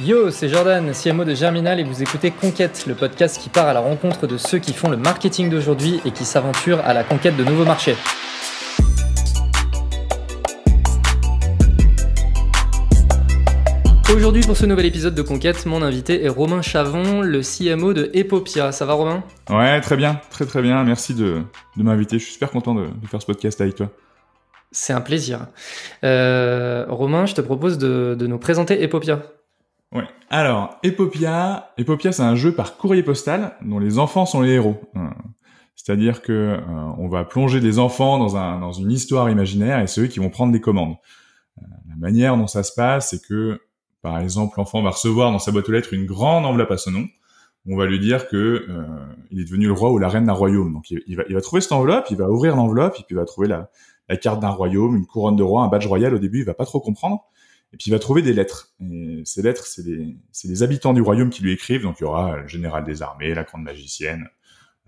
Yo, c'est Jordan, CMO de Germinal et vous écoutez Conquête, le podcast qui part à la rencontre de ceux qui font le marketing d'aujourd'hui et qui s'aventurent à la conquête de nouveaux marchés. Aujourd'hui, pour ce nouvel épisode de Conquête, mon invité est Romain Chavon, le CMO de Epopia. Ça va, Romain? Ouais, très bien, très très bien. Merci de, m'inviter. Je suis super content de, faire ce podcast avec toi. C'est un plaisir. Euh, Romain, je te propose de, de nous présenter Epopia. Ouais. Alors, Epopia, Epopia, c'est un jeu par courrier postal dont les enfants sont les héros. Euh, c'est-à-dire que euh, on va plonger des enfants dans, un, dans une histoire imaginaire et c'est eux qui vont prendre des commandes. Euh, la manière dont ça se passe, c'est que, par exemple, l'enfant va recevoir dans sa boîte aux lettres une grande enveloppe à son nom. On va lui dire que il est devenu le roi ou la reine d'un royaume. Donc, il, va, il va trouver cette enveloppe, il va ouvrir l'enveloppe, et puis il va trouver la, la carte d'un royaume, une couronne de roi, un badge royal. Au début, il va pas trop comprendre. Et puis il va trouver des lettres. Et ces lettres, c'est les, habitants du royaume qui lui écrivent. Donc il y aura le général des armées, la grande magicienne,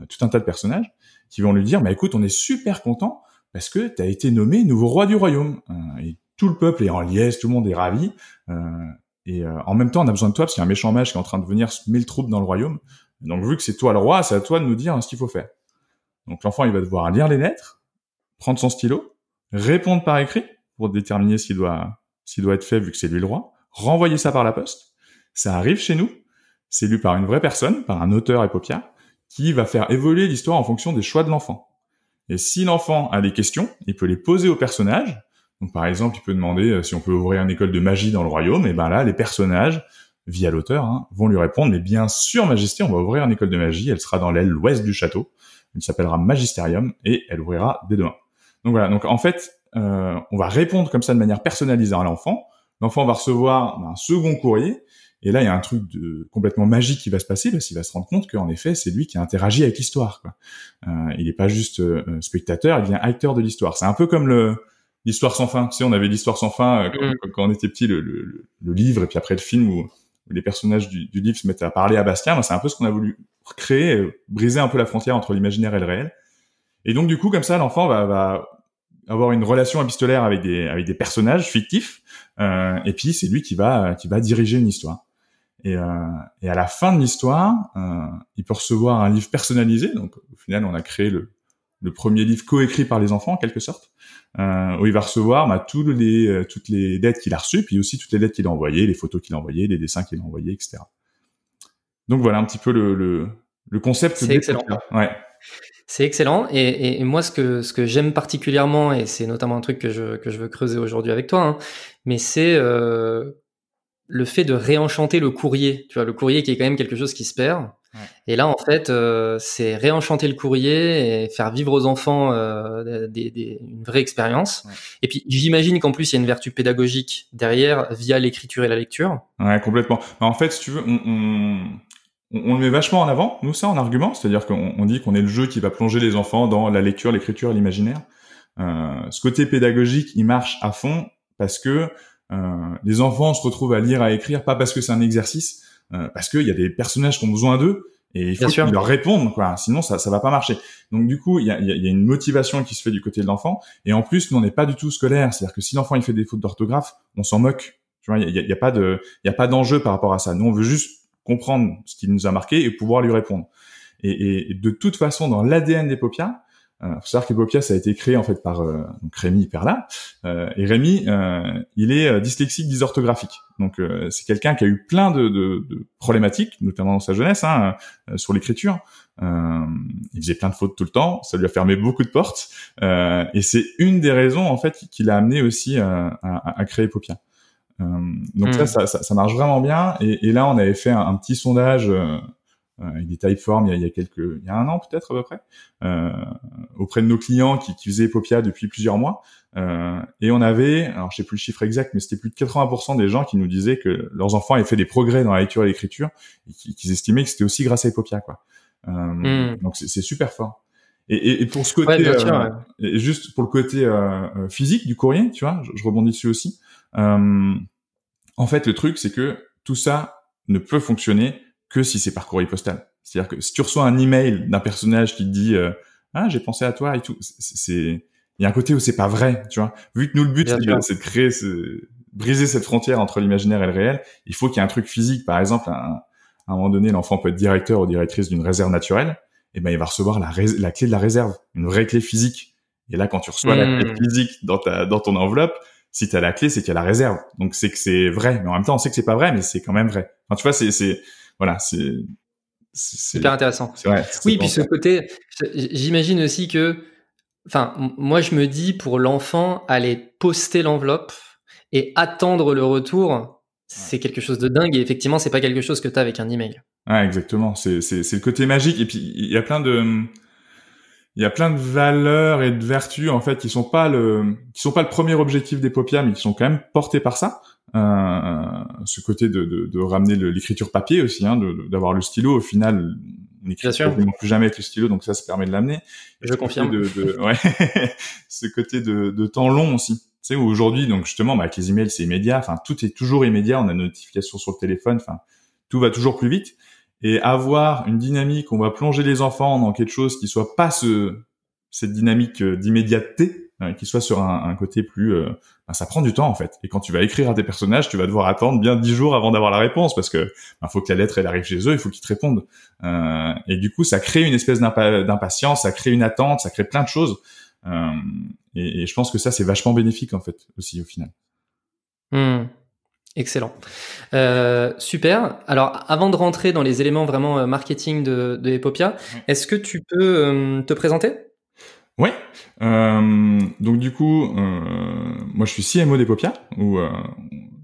euh, tout un tas de personnages qui vont lui dire, bah écoute, on est super content parce que tu as été nommé nouveau roi du royaume. Euh, et tout le peuple est en liesse, tout le monde est ravi. Euh, et en même temps, on a besoin de toi parce qu'il y a un méchant mage qui est en train de venir se mettre le trouble dans le royaume. Donc vu que c'est toi le roi, c'est à toi de nous dire ce qu'il faut faire. Donc l'enfant, il va devoir lire les lettres, prendre son stylo, répondre par écrit pour déterminer s'il doit s'il doit être fait vu que c'est lui le roi, renvoyer ça par la poste. Ça arrive chez nous, c'est lu par une vraie personne, par un auteur épopia, qui va faire évoluer l'histoire en fonction des choix de l'enfant. Et si l'enfant a des questions, il peut les poser au personnage. Donc par exemple, il peut demander euh, si on peut ouvrir une école de magie dans le royaume. Et ben là, les personnages, via l'auteur, hein, vont lui répondre. Mais bien sûr, Majesté, on va ouvrir une école de magie. Elle sera dans l'aile ouest du château. Elle s'appellera Magisterium et elle ouvrira dès demain. Donc voilà. Donc en fait, euh, on va répondre comme ça de manière personnalisée à l'enfant. L'enfant va recevoir un second courrier. Et là, il y a un truc de, complètement magique qui va se passer parce qu'il va se rendre compte qu'en effet, c'est lui qui a interagi avec l'histoire. Euh, il n'est pas juste euh, spectateur, il devient acteur de l'histoire. C'est un peu comme le l'histoire sans fin. Tu sais, on avait l'histoire sans fin euh, quand, mm. quand, on était petit, le, le, le, livre et puis après le film où, les personnages du, du, livre se mettaient à parler à Bastien. c'est un peu ce qu'on a voulu créer, briser un peu la frontière entre l'imaginaire et le réel. Et donc du coup, comme ça, l'enfant va, va avoir une relation épistolaire avec des avec des personnages fictifs euh, et puis c'est lui qui va qui va diriger une histoire. Et, euh, et à la fin de l'histoire euh, il peut recevoir un livre personnalisé. Donc au final on a créé le le premier livre coécrit par les enfants en quelque sorte euh, où il va recevoir bah, tous les euh, toutes les lettres qu'il a reçues puis aussi toutes les lettres qu'il a envoyées les photos qu'il a envoyées les dessins qu'il a envoyés etc donc voilà un petit peu le le, le concept c'est excellent. ouais c'est excellent. Et, moi, ce que, ce que j'aime particulièrement, et c'est notamment un truc que je, que je veux creuser aujourd'hui avec toi, hein, mais c'est euh, le fait de réenchanter le courrier. Tu vois, le courrier qui est quand même quelque chose qui se perd. Et là, en fait, euh, c'est réenchanter le courrier et faire vivre aux enfants euh, des, une vraie expérience. Et puis, j'imagine qu'en plus, il y a une vertu pédagogique derrière via l'écriture et la lecture. Ouais, complètement. en fait, si tu veux, on on, le met vachement en avant, nous, ça, en argument. C'est-à-dire qu'on dit qu'on est le jeu qui va plonger les enfants dans la lecture, l'écriture, l'imaginaire. Euh, ce côté pédagogique, il marche à fond parce que euh, les enfants se retrouvent à lire, à écrire, pas parce que c'est un exercice, euh, parce qu'il y a des personnages qui ont besoin d'eux et il faut qu'ils leur répondent, quoi. Sinon, ça, ça va pas marcher. Donc, du coup, il y a, y a, une motivation qui se fait du côté de l'enfant. Et en plus, nous, on n'est pas du tout scolaire. C'est-à-dire que si l'enfant il fait des fautes d'orthographe, on s'en moque. Tu vois, il y a, y a, pas de, il y a pas d'enjeu par rapport à ça. Nous, on veut juste comprendre ce qui nous a marqué et pouvoir lui répondre. Et, et de toute façon, dans l'ADN d'Epopia, euh, faut savoir qu'Epopia, ça a été créé en fait par euh, donc Rémi Perla. Euh, et Rémi, euh, il est euh, dyslexique dysorthographique. Donc c'est quelqu'un qui a eu plein de, de, de, problématiques, notamment dans sa jeunesse, hein, sur l'écriture. il faisait plein de fautes tout le temps, ça lui a fermé beaucoup de portes. et c'est une des raisons en fait qui l'a amené aussi à, à, créer Epopia. Euh, donc ça, hmm. ça, ça, marche vraiment bien. Et, et là, on avait fait un, petit sondage euh, euh, avec des typeforms il y a, il y a quelques, il y a un an peut-être à peu près, euh, auprès de nos clients qui, qui faisaient Epopia depuis plusieurs mois. Euh, et on avait, alors je sais plus le chiffre exact, mais c'était plus de 80% des gens qui nous disaient que leurs enfants avaient fait des progrès dans la lecture et l'écriture et qu'ils estimaient que c'était aussi grâce à Epopia, quoi. Euh, hmm. Donc c'est super fort. Et, et, pour ce côté, et juste pour le côté physique du courrier, tu vois, je, je rebondis dessus aussi. Euh, en fait, le truc, c'est que tout ça ne peut fonctionner que si c'est par courrier postal. C'est-à-dire que si tu reçois un email d'un personnage qui te dit euh, ah j'ai pensé à toi et tout, c'est il y a un côté où c'est pas vrai, tu vois. Vu que nous le but c'est de créer ce, briser cette frontière entre l'imaginaire et le réel, il faut qu'il y ait un truc physique. Par exemple, à un moment donné, l'enfant peut être directeur ou directrice d'une réserve naturelle. Et ben, il va recevoir la, la clé de la réserve, une vraie clé physique. Et là, quand tu reçois la clé hmm. physique dans ta, dans ton enveloppe, si tu as la clé, c'est qu'il y a la réserve. Donc c'est que c'est vrai, mais en même temps on sait que c'est pas vrai, mais c'est quand même vrai. Enfin, tu vois, c'est c'est voilà, c'est c'est hyper intéressant. Vrai, oui, puis ce côté, j'imagine aussi que, enfin, moi je me dis pour l'enfant aller poster l'enveloppe et attendre le retour, c'est quelque chose de dingue et effectivement c'est pas quelque chose que tu as avec un email. Ouais, exactement. C'est c'est c'est le côté magique et puis il y a plein de il y a plein de valeurs et de vertus en fait qui sont pas le qui sont pas le premier objectif des paupières mais qui sont quand même portés par ça. Euh, ce côté de, de, de ramener l'écriture papier aussi hein, d'avoir le stylo. Au final on n'écrit plus jamais avec le stylo donc ça ça permet de l'amener. Je confirme. de, de ouais, ce côté de, de temps long aussi. Tu sais aujourd'hui donc justement bah, avec les emails c'est immédiat. Enfin tout est toujours immédiat. On a une notification sur le téléphone. Enfin tout va toujours plus vite et avoir une dynamique, on va plonger les enfants dans quelque chose qui soit pas ce cette dynamique euh, d'immédiateté, euh, qui soit sur un, un côté plus, euh, ben, ça prend du temps en fait. Et quand tu vas écrire à tes personnages, tu vas devoir attendre bien dix jours avant d'avoir la réponse parce que ben, faut que la lettre elle arrive chez eux, il faut qu'ils te répondent. Euh, et du coup, ça crée une espèce d'impatience, ça crée une attente, ça crée plein de choses. Euh, et, et, je pense que ça c'est vachement bénéfique en fait aussi au final. Mmh. Excellent. Euh, super. Alors, avant de rentrer dans les éléments vraiment euh, marketing de, de Epopia, est-ce que tu peux euh, te présenter? Ouais. Euh, donc du coup, euh, moi je suis CMO d'Epopia ou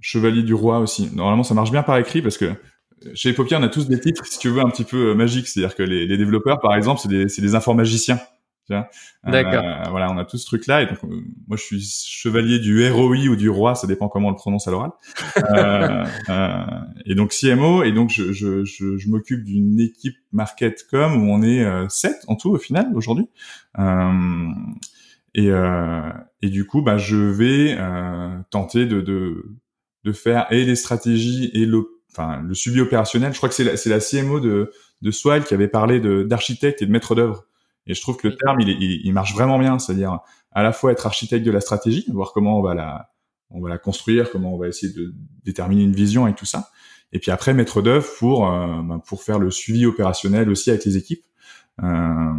chevalier du roi aussi. Normalement, ça marche bien par écrit parce que chez Epopia, on a tous des titres, si tu veux, un petit peu magiques. C'est-à-dire que les, les, développeurs, par exemple, c'est des, des informagiciens. D'accord. Euh, voilà, on a tout ce truc-là. Et donc, euh, moi, je suis chevalier du ROI ou du roi, ça dépend comment on le prononce à l'oral. euh, euh, et donc, CMO. Et donc, je, je, je, je m'occupe d'une équipe market com où on est euh, sept en tout au final aujourd'hui. et, et du coup, bah, je vais tenter de, de, de faire et les stratégies et le, enfin, le suivi opérationnel. Je crois que c'est la, la CMO de, de Swile qui avait parlé d'architecte et de maître d'œuvre. Et je trouve que le terme, il, il, il marche vraiment bien, c'est-à-dire à la fois être architecte de la stratégie, voir comment on va la, on va la construire, comment on va essayer de déterminer une vision et tout ça. Et puis après, maître d'œuvre pour euh, ben, pour faire le suivi opérationnel aussi avec les équipes. Euh,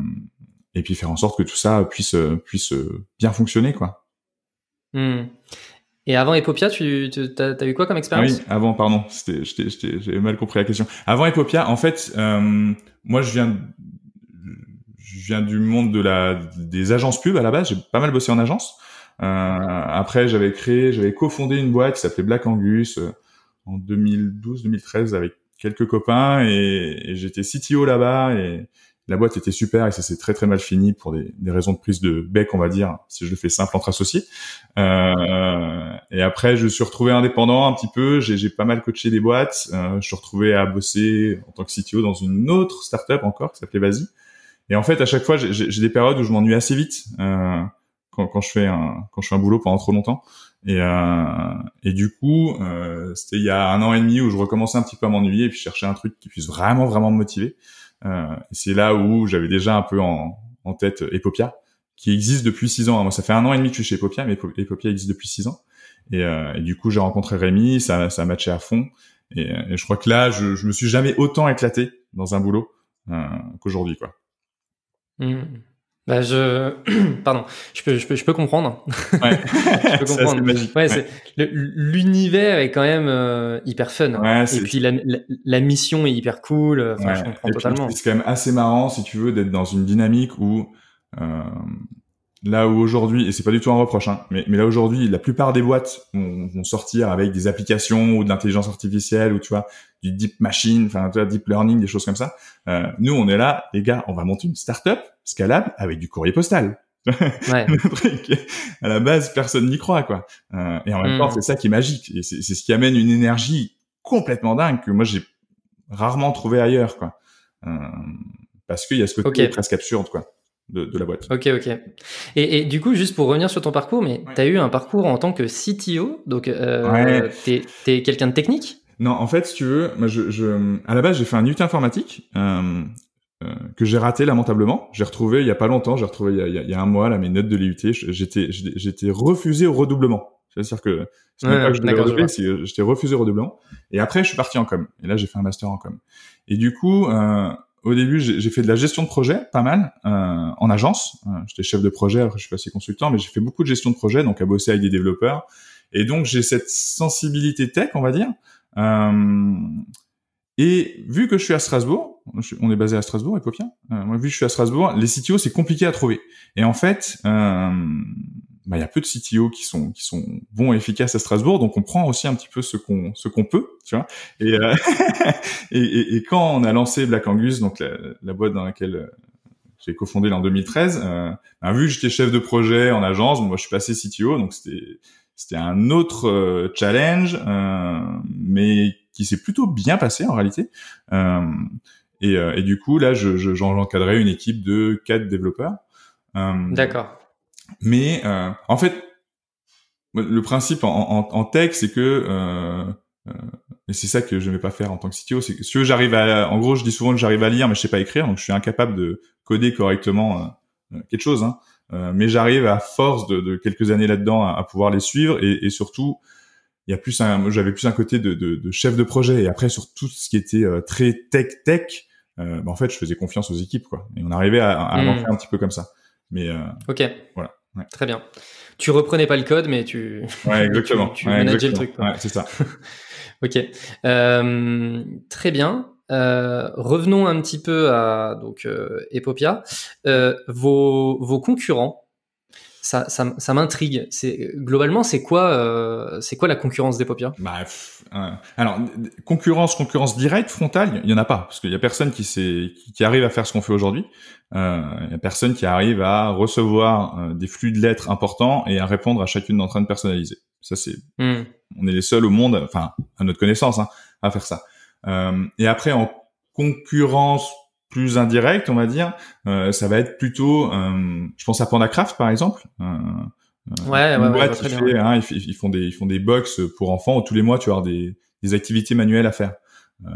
et puis faire en sorte que tout ça puisse puisse bien fonctionner, quoi. Hmm. Et avant Epopia, tu, tu as, eu quoi comme expérience Oui, avant, pardon, j'ai mal compris la question. Avant Epopia, en fait, euh, moi je viens je viens du monde de la des agences pub à la base. J'ai pas mal bossé en agence. Euh, après, j'avais créé, j'avais cofondé une boîte qui s'appelait Black Angus euh, en 2012-2013 avec quelques copains et, j'étais CTO là-bas et la boîte était super et ça s'est très très mal fini pour des, des, raisons de prise de bec, on va dire, si je le fais simple entre associés. Euh, et après, je suis retrouvé indépendant un petit peu. J'ai pas mal coaché des boîtes. Euh, je suis retrouvé à bosser en tant que CTO dans une autre startup encore qui s'appelait Vasi. Et en fait, à chaque fois, j'ai des périodes où je m'ennuie assez vite euh, quand, quand, je fais un quand je fais un boulot pendant trop longtemps. Et, euh, et du coup, euh, c'était il y a un an et demi où je recommençais un petit peu à m'ennuyer et puis chercher un truc qui puisse vraiment vraiment me motiver. Euh, c'est là où j'avais déjà un peu en, en tête Epopia, qui existe depuis six ans. Moi, ça fait un an et demi que je suis chez Epopia, mais Epopia existe depuis six ans. Et, euh, et, du coup, j'ai rencontré Rémi, ça, ça a matché à fond. Et, et je crois que là, je, je me suis jamais autant éclaté dans un boulot euh, qu'aujourd'hui, quoi. Mmh. Bah je, pardon, je peux, je peux, je peux comprendre. Ouais. je peux comprendre. ouais, L'univers est quand même euh, hyper fun. Ouais, et puis la, la, mission est hyper cool. Enfin, je comprends totalement. C'est quand même assez marrant, si tu veux, d'être dans une dynamique où euh, là où aujourd'hui, et c'est pas du tout un reproche, hein, mais, mais là aujourd'hui, la plupart des boîtes vont, vont, sortir avec des applications ou de l'intelligence artificielle ou tu vois du deep machine, enfin tu vois, deep learning, des choses comme ça. Euh, nous, on est là, les gars, on va monter une startup scalable avec du courrier postal. Ouais. à la base, personne n'y croit, quoi. Euh, et en même temps, hmm. c'est ça qui est magique, et c'est ce qui amène une énergie complètement dingue que moi j'ai rarement trouvé ailleurs, quoi. Euh, parce qu'il y a ce côté presque absurde, quoi de, la boîte. Ok, ok. Et, et, du coup, juste pour revenir sur ton parcours, mais tu as eu un parcours en tant que CTO, donc euh, tu es, quelqu'un de technique? Non, en fait, si tu veux, moi, je, je, à la base, j'ai fait un UT informatique euh, euh, que j'ai raté lamentablement. J'ai retrouvé il y a pas longtemps, j'ai retrouvé il y a, il y a, un mois là mes notes de l'IUT. J'étais j'étais refusé au redoublement. C'est-à-dire que c'est pas que je devais redoubler, c'est que j'étais refusé redoublant. Et après, je suis parti en com. Et là, j'ai fait un master en com. Et du coup, euh, au début, j'ai fait de la gestion de projet, pas mal, euh, en agence. Euh, j'étais chef de projet, après je suis passé consultant, mais j'ai fait beaucoup de gestion de projet, donc à bosser avec des développeurs. Et donc j'ai cette sensibilité tech, on va dire. Euh, et vu que je suis à Strasbourg, on est basé à Strasbourg, Epopia. Euh, moi, vu que je suis à Strasbourg, les CTO c'est compliqué à trouver. Et en fait, euh, bah, il y a peu de CTO qui sont qui sont bons et efficaces à Strasbourg, donc on prend aussi un petit peu ce qu'on ce qu'on peut, tu vois. Et, euh, et, et, et, quand on a lancé Black Angus, donc la, la boîte dans laquelle euh, j'ai cofondé en 2013, euh, bah, vu que j'étais chef de projet en agence, bon, moi je suis passé CTO, donc c'était c'était un autre euh, challenge, euh, mais qui s'est plutôt bien passé en réalité. et, et du coup là, je, je, j'encadrais une équipe de quatre développeurs. D'accord. Mais euh, en fait, le principe en, en, en tech, c'est que euh, euh, et c'est ça que je ne vais pas faire en tant que CTO, c'est que si j'arrive à, en gros, je dis souvent que j'arrive à lire, mais je sais pas écrire, donc je suis incapable de coder correctement euh, quelque chose. Hein. Euh, mais j'arrive à force de, de quelques années là-dedans à, à, pouvoir les suivre et, et surtout, il y a plus un, j'avais plus un côté de, de, de, chef de projet et après sur tout ce qui était très tech tech, bah, en fait, je faisais confiance aux équipes quoi. Et on arrivait à, à mmh. un petit peu comme ça. Mais ok. Voilà. Très bien. Tu reprenais pas le code, mais tu. Ouais, exactement. tu, manageais le truc. Ouais, c'est ça. ok. Euh, très bien. Euh, revenons un petit peu à donc euh, Epopia. Euh, vos, vos concurrents, ça, ça, ça m'intrigue. C'est globalement, c'est quoi, euh, c'est quoi la concurrence d'Epopia bah, euh, alors concurrence, concurrence directe, frontale, il y en a pas parce qu'il y a personne qui, sait, qui, qui, arrive à faire ce qu'on fait aujourd'hui. Euh, il y a personne qui arrive à recevoir euh, des flux de lettres importants et à répondre à chacune d'entre elles personnalisées. Ça c'est, hmm. on est les seuls au monde, enfin à notre connaissance, hein, à faire ça. Euh, et après en concurrence plus indirect, on va dire, euh, ça va être plutôt, euh, je pense à PandaCraft par exemple. Euh, ouais, ouais, ouais fait, hein, ils, font des, ils font des box pour enfants où tous les mois tu vas avoir des, des activités manuelles à faire.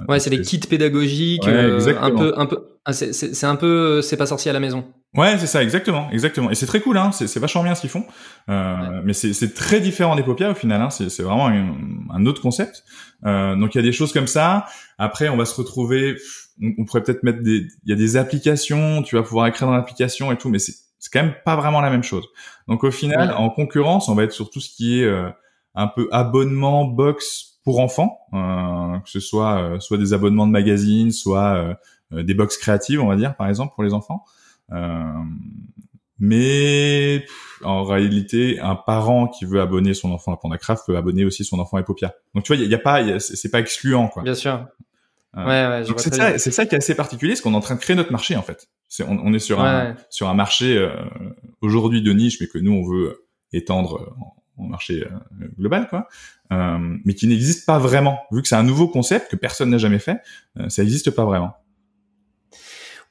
Ouais, c'est des kits pédagogiques, euh, un peu, un peu, ah, c'est un peu, c'est pas sorcier à la maison. Ouais, c'est ça, exactement, exactement. Et c'est très cool, hein. C'est vachement bien ce qu'ils font. Euh, Mais c'est très différent d'Epopia au final. Hein. C'est vraiment un, un, autre concept. Euh, donc il y a des choses comme ça. Après, on va se retrouver. On, pourrait peut-être mettre des. Il y a des applications. Tu vas pouvoir écrire dans l'application et tout, mais c'est c'est quand même pas vraiment la même chose. Donc au final, en concurrence, on va être sur tout ce qui est euh, un peu abonnement box pour enfants, euh, que ce soit euh, soit des abonnements de magazines, soit euh, des box créatives, on va dire par exemple pour les enfants. Mais en réalité, un parent qui veut abonner son enfant à PandaCraft peut abonner aussi son enfant à Epopia. Donc tu vois, il y, a, pas, c'est pas excluant quoi. Bien sûr. ouais, ouais, c'est ça, c'est ça qui est assez particulier, c'est qu'on est en train de créer notre marché en fait. On, on, est sur un sur un marché euh, aujourd'hui de niche, mais que nous on veut étendre au marché global quoi. Euh, mais qui n'existe pas vraiment. Vu que c'est un nouveau concept que personne n'a jamais fait, euh, ça n'existe pas vraiment.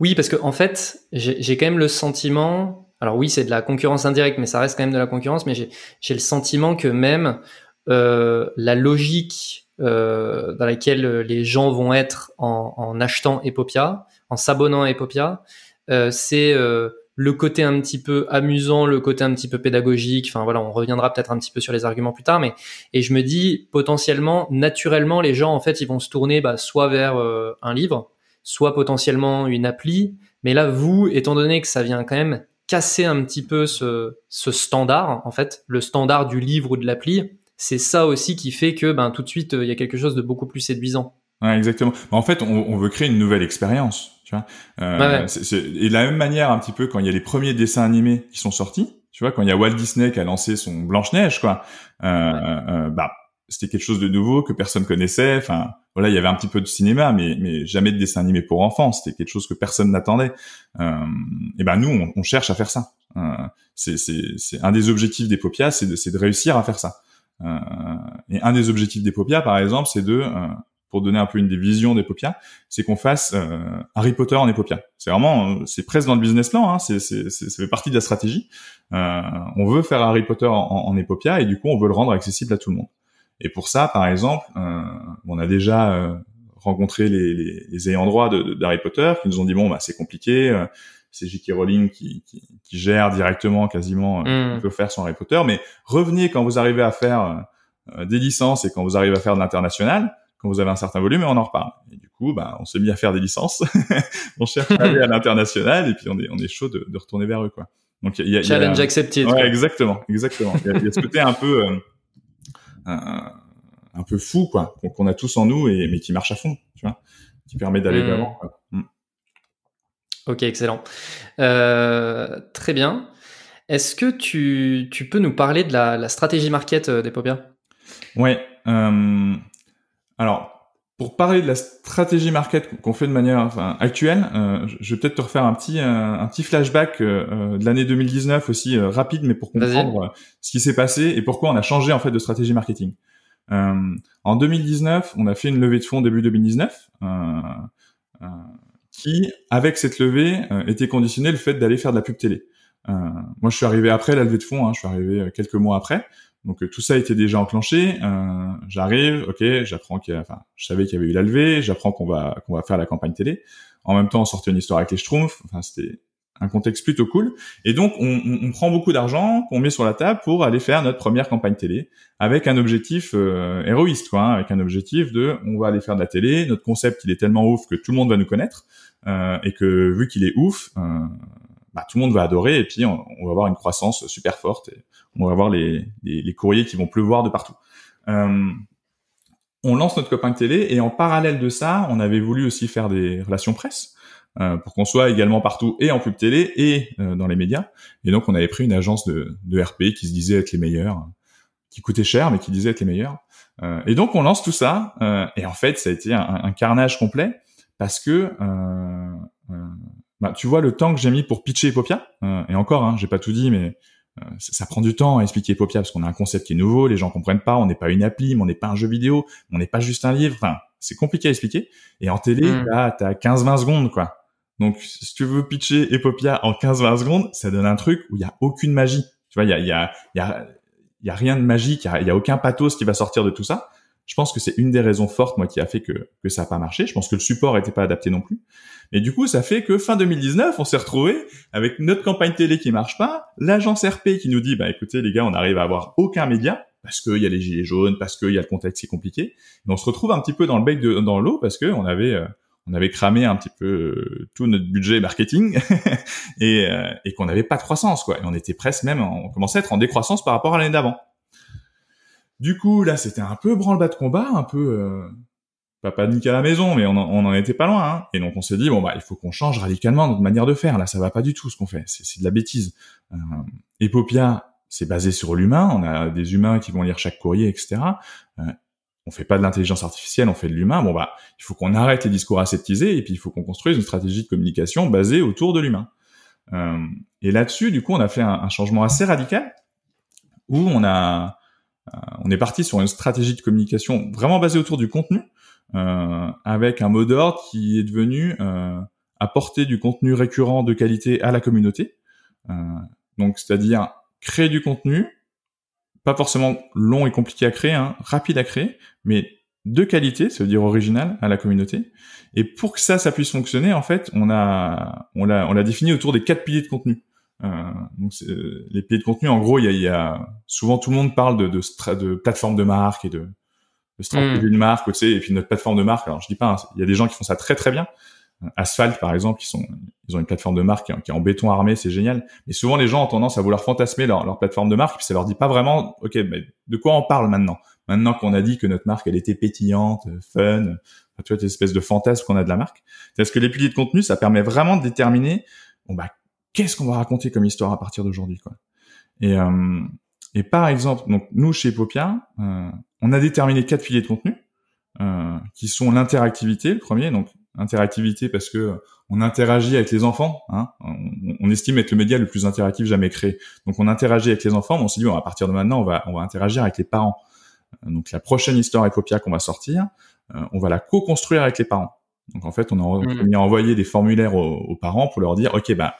Oui, parce que en fait, j'ai quand même le sentiment. Alors oui, c'est de la concurrence indirecte, mais ça reste quand même de la concurrence. Mais j'ai le sentiment que même euh, la logique euh, dans laquelle les gens vont être en, en achetant Epopia, en s'abonnant à Epopia, euh, c'est euh, le côté un petit peu amusant, le côté un petit peu pédagogique. Enfin voilà, on reviendra peut-être un petit peu sur les arguments plus tard, mais et je me dis potentiellement, naturellement, les gens en fait, ils vont se tourner bah, soit vers euh, un livre, soit potentiellement une appli. Mais là, vous, étant donné que ça vient quand même casser un petit peu ce, ce standard, en fait, le standard du livre ou de l'appli, c'est ça aussi qui fait que ben tout de suite, il y a quelque chose de beaucoup plus séduisant. Ouais, exactement. En fait, on, on veut créer une nouvelle expérience. Tu vois euh, Et de la même manière, un petit peu, quand il y a les premiers dessins animés qui sont sortis, tu vois, quand il y a Walt Disney qui a lancé son Blanche Neige, quoi, euh, euh, bah c'était quelque chose de nouveau que personne connaissait. Enfin, voilà, il y avait un petit peu de cinéma, mais mais jamais de dessin animé pour enfants. C'était quelque chose que personne n'attendait. Euh, et ben nous, on, on, cherche à faire ça. Euh, c'est un des objectifs des Popias, c'est de de réussir à faire ça. Euh, et un des objectifs des Popias, par exemple, c'est de pour donner un peu une des visions d'Epopia, c'est qu'on fasse euh, Harry Potter en Epopia. C'est vraiment, euh, c'est presque dans le business plan, hein, c'est, ça fait partie de la stratégie. Euh, on veut faire Harry Potter en, en, Epopia et du coup, on veut le rendre accessible à tout le monde. Et pour ça, par exemple, euh, on a déjà rencontré les, les, les ayants droit d'Harry Potter qui nous ont dit bon, bah c'est compliqué, c'est J.K. Rowling qui, qui, qui, gère directement quasiment euh, mm. peut faire son Harry Potter. Mais revenez quand vous arrivez à faire euh, des licences et quand vous arrivez à faire de l'international, quand vous avez un certain volume, et on en reparle. Et du coup, bah, on s'est mis à faire des licences, on cherche à aller à l'international et puis on est, on est chaud de, de retourner vers eux, quoi. Donc il y a, challenge y a, accepted. Ouais, exactement, exactement. Il y, a, ce côté un peu, euh, un, un, peu fou, quoi, qu'on a tous en nous et mais qui marche à fond, tu vois, qui permet d'aller mmh. Quoi. Mm. Ok, excellent. Euh, très bien. Est-ce que tu, tu, peux nous parler de la, la stratégie market euh, d'Epopia Ouais. Euh, alors, pour parler de la stratégie market qu'on fait de manière enfin, actuelle, euh, je vais peut-être te refaire un petit un, petit flashback euh, de l'année 2019 aussi rapide, mais pour comprendre ce qui s'est passé et pourquoi on a changé en fait de stratégie marketing. en 2019, on a fait une levée de fonds début 2019 qui, avec cette levée, euh, était conditionné le fait d'aller faire de la pub télé. Euh, moi, je suis arrivé après la levée de fonds, hein, je suis arrivé euh, quelques mois après. Donc tout ça était déjà enclenché. J'arrive, ok, j'apprends qu'il, enfin, je savais qu'il y avait eu la levée, j'apprends qu'on va qu'on va faire la campagne télé. En même temps, on sortait une histoire avec les Schtroumpfs. Enfin, c'était un contexte plutôt cool. Et donc, on, on, prend beaucoup d'argent qu'on met sur la table pour aller faire notre première campagne télé avec un objectif euh, héroïste, quoi, hein, avec un objectif de, on va aller faire de la télé. Notre concept, il est tellement ouf que tout le monde va nous connaître euh, et que vu qu'il est ouf, euh, bah, tout le monde va adorer et puis on, va avoir une croissance super forte et on va avoir les, courriers qui vont pleuvoir de partout. Euh, on lance notre campagne télé et en parallèle de ça, on avait voulu aussi faire des relations presse. Euh, pour qu'on soit également partout et en pub télé et euh, dans les médias. Et donc on avait pris une agence de, de, RP qui se disait être les meilleurs, qui coûtait cher mais qui disait être les meilleurs. Euh, et donc on lance tout ça et en fait ça a été un, un carnage complet parce que bah, tu vois le temps que j'ai mis pour pitcher Epopia et encore hein, j'ai pas tout dit mais ça, ça, prend du temps à expliquer Epopia parce qu'on a un concept qui est nouveau, les gens comprennent pas, on n'est pas une appli, mais on n'est pas un jeu vidéo, on n'est pas juste un livre. Enfin, c'est compliqué à expliquer. Et en télé, mm. là, t'as 15-20 secondes, quoi. Donc, si tu veux pitcher Epopia en 15-20 secondes, ça donne un truc où il y a aucune magie. Tu vois, il y a, y a, y a, y a rien de magique, il y, a, aucun pathos qui va sortir de tout ça. Je pense que c'est une des raisons fortes, moi, qui a fait que, que ça n'a pas marché. Je pense que le support n'était pas adapté non plus. Et du coup, ça fait que fin 2019, on s'est retrouvé avec notre campagne télé qui marche pas, l'agence RP qui nous dit, bah écoutez les gars, on n'arrive à avoir aucun média parce qu'il y a les gilets jaunes, parce qu'il y a le contexte qui est compliqué. Et on se retrouve un petit peu dans le bec de, dans l'eau parce que on avait euh, on avait cramé un petit peu euh, tout notre budget marketing et, euh, et qu'on n'avait pas de croissance quoi. Et on était presque même, on commençait à être en décroissance par rapport à l'année d'avant. Du coup là c'était un peu branle-bas de combat, un peu euh, pas panique à la maison, mais on en, était pas loin. Hein. Et donc on s'est dit bon bah il faut qu'on change radicalement notre manière de faire. Là ça va pas du tout ce qu'on fait, c'est de la bêtise. Euh, Epopia c'est basé sur l'humain, on a des humains qui vont lire chaque courrier, etc on fait pas de l'intelligence artificielle, on fait de l'humain. Bon bah, il faut qu'on arrête les discours aseptisés et puis il faut qu'on construise une stratégie de communication basée autour de l'humain. Euh, et là-dessus, du coup, on a fait un, changement assez radical où on a, euh, on est parti sur une stratégie de communication vraiment basée autour du contenu, euh, avec un mot d'ordre qui est devenu apporter du contenu récurrent de qualité à la communauté. donc, c'est-à-dire créer du contenu pas forcément long et compliqué à créer, hein, rapide à créer, mais de qualité, ça veut dire original à la communauté. Et pour que ça, ça puisse fonctionner, en fait, on a, on l'a, on l'a défini autour des quatre piliers de contenu. Euh, donc les piliers de contenu, en gros, il y a, y a, souvent tout le monde parle de, de, de plateforme de marque et de, de stratégie mm. de marque, tu sais, et puis notre plateforme de marque. Alors je dis pas, hein, il y a des gens qui font ça très très bien, Asphalt, par exemple, qui sont, ils ont une plateforme de marque qui est en béton armé, c'est génial. Mais souvent, les gens ont tendance à vouloir fantasmer leur, leur plateforme de marque, puis ça leur dit pas vraiment, ok, mais de quoi on parle maintenant? Maintenant qu'on a dit que notre marque, elle était pétillante, fun, tu vois, cette espèce de fantasme qu'on a de la marque. Parce que les piliers de contenu, ça permet vraiment de déterminer, bon bah, qu'est-ce qu'on va raconter comme histoire à partir d'aujourd'hui, quoi. Et, euh, et par exemple, donc nous chez Popia, euh, on a déterminé quatre piliers de contenu, euh, qui sont l'interactivité, le premier, donc interactivité parce que on interagit avec les enfants. Hein. On, estime être le média le plus interactif jamais créé. Donc on interagit avec les enfants, mais on s'est dit bon, à partir de maintenant, on va on va interagir avec les parents. Donc la prochaine histoire Epopia qu'on va sortir, euh, on va la co-construire avec les parents. Donc en fait, on a, mmh. envoyé des formulaires aux, parents pour leur dire ok bah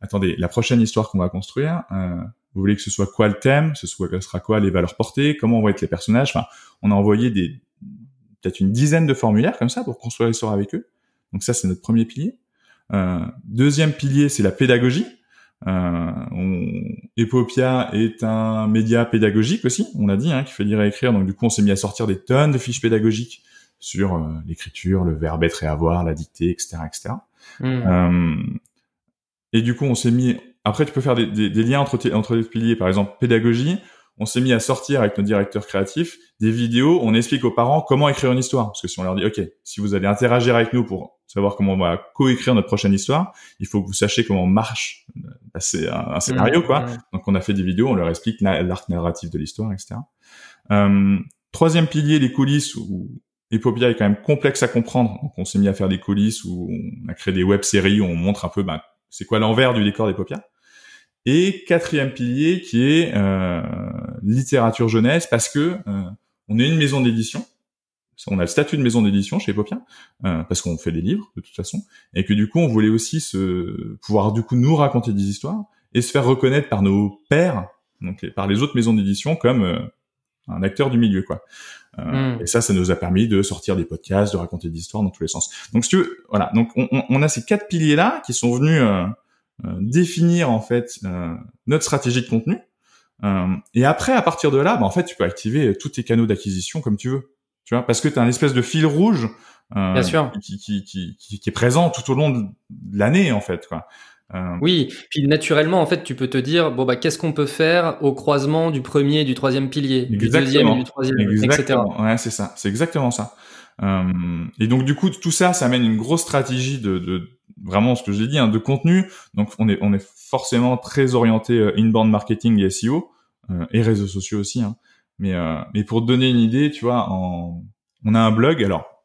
attendez, la prochaine histoire qu'on va construire, euh, vous voulez que ce soit quoi le thème, ce soit ce sera quoi les valeurs portées, comment vont être les personnages. Enfin, on a envoyé des peut-être une dizaine de formulaires comme ça pour construire l'histoire avec eux. Donc ça, c'est notre premier pilier. deuxième pilier, c'est la pédagogie. Euh, Epopia est un média pédagogique aussi, on a dit, hein, qui fait lire et écrire. Donc du coup, on s'est mis à sortir des tonnes de fiches pédagogiques sur euh, l'écriture, le verbe être et avoir, la dictée, etc., etc. Euh, et du coup, on s'est mis. Après, tu peux faire des, des, des liens entre, entre les piliers. Par exemple, pédagogie. On s'est mis à sortir avec nos directeurs créatifs des vidéos. On explique aux parents comment écrire une histoire. Parce que si on leur dit, ok, si vous allez interagir avec nous pour savoir comment on va coécrire notre prochaine histoire, il faut que vous sachiez comment marche bah, c'est un, scénario, quoi. Donc, on a fait des vidéos, on leur explique l'arc narratif de l'histoire, etc. Euh, troisième pilier, les coulisses, où Epopia est quand même complexe à comprendre. Donc, on s'est mis à faire des coulisses où on a créé des web-séries où on montre un peu bah, c'est quoi l'envers du décor d'Epopia. Et quatrième pilier qui est euh, littérature jeunesse, parce que euh, on est une maison d'édition, on a le statut de maison d'édition chez Epopia euh, parce qu'on fait des livres de toute façon. Et que du coup on voulait aussi se pouvoir du coup nous raconter des histoires et se faire reconnaître par nos pairs donc par les autres maisons d'édition comme euh, un acteur du milieu quoi euh, hmm. et ça ça nous a permis de sortir des podcasts de raconter des histoires dans tous les sens donc si tu veux voilà donc on, on a ces quatre piliers là qui sont venus définir en fait notre stratégie de contenu et après à partir de là bah, en fait tu peux activer tous tes canaux d'acquisition comme tu veux tu vois, parce que tu as un espèce de fil rouge euh, Qui, qui, qui, qui, est présent tout au long de l'année en fait. Quoi. Euh... Oui, puis naturellement en fait tu peux te dire bon bah qu'est-ce qu'on peut faire au croisement du premier et du troisième pilier, du deuxième et du troisième, etc. Ouais, c'est ça, c'est exactement ça. Euh, et donc du coup tout ça, ça amène une grosse stratégie de, de vraiment ce que je l'ai dit, hein, de contenu. Donc on est on est forcément très orienté euh, inbound marketing et SEO et réseaux sociaux aussi. Hein. Mais, euh, mais pour te donner une idée, tu vois, en... on a un blog. Alors,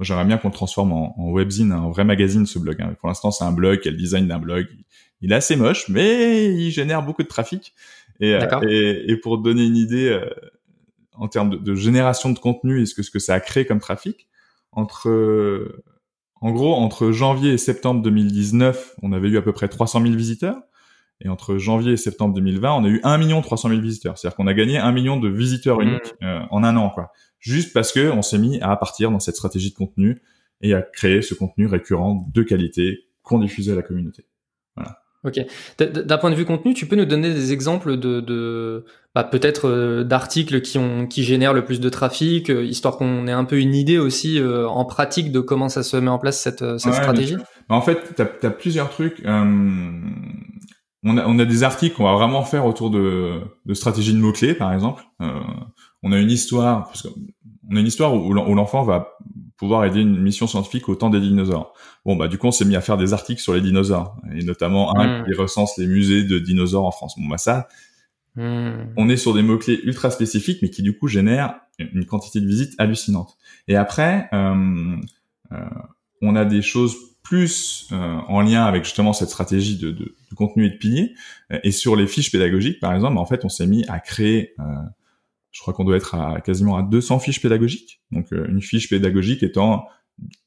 j'aimerais bien qu'on le transforme en, en, webzine, un vrai magazine, ce blog. Hein. Pour l'instant, c'est un blog, qui a le design d'un blog. Il est assez moche, mais il génère beaucoup de trafic. Et, euh, et, et, pour donner une idée euh, en termes de, de, génération de contenu et ce que, ce que ça a créé comme trafic, entre, en gros, entre janvier et septembre 2019, on avait eu à peu près 300 000 visiteurs. Et entre janvier et septembre 2020, on a eu 1 million 300 000 visiteurs. C'est-à-dire qu'on a gagné 1 million de visiteurs mmh. uniques euh, en un an, quoi. Juste parce que on s'est mis à partir dans cette stratégie de contenu et à créer ce contenu récurrent de qualité qu'on diffusait à la communauté. Voilà. Ok. D'un point de vue contenu, tu peux nous donner des exemples de, de bah, peut-être euh, d'articles qui ont qui génèrent le plus de trafic, euh, histoire qu'on ait un peu une idée aussi en pratique de comment ça se met en place cette, cette stratégie? Bah, en fait, tu as, plusieurs trucs on a, on a des articles qu'on va vraiment faire autour de, de stratégie de mots-clés, par exemple. Euh, on a une histoire, parce on a une histoire où, l'enfant va pouvoir aider une mission scientifique au temps des dinosaures. Bon, bah, du coup, on s'est mis à faire des articles sur les dinosaures, et notamment un hmm. qui recense les musées de dinosaures en France. Bon, bah, ça, hmm. on est sur des mots-clés ultra spécifiques, mais qui, du coup, génèrent une quantité de visites hallucinante. Et après, euh, euh, on a des choses plus euh, en lien avec justement cette stratégie de, de, de contenu et de pilier. Euh, et sur les fiches pédagogiques, par exemple, en fait, on s'est mis à créer, je crois qu'on doit être à quasiment à 200 fiches pédagogiques. Donc, une fiche pédagogique étant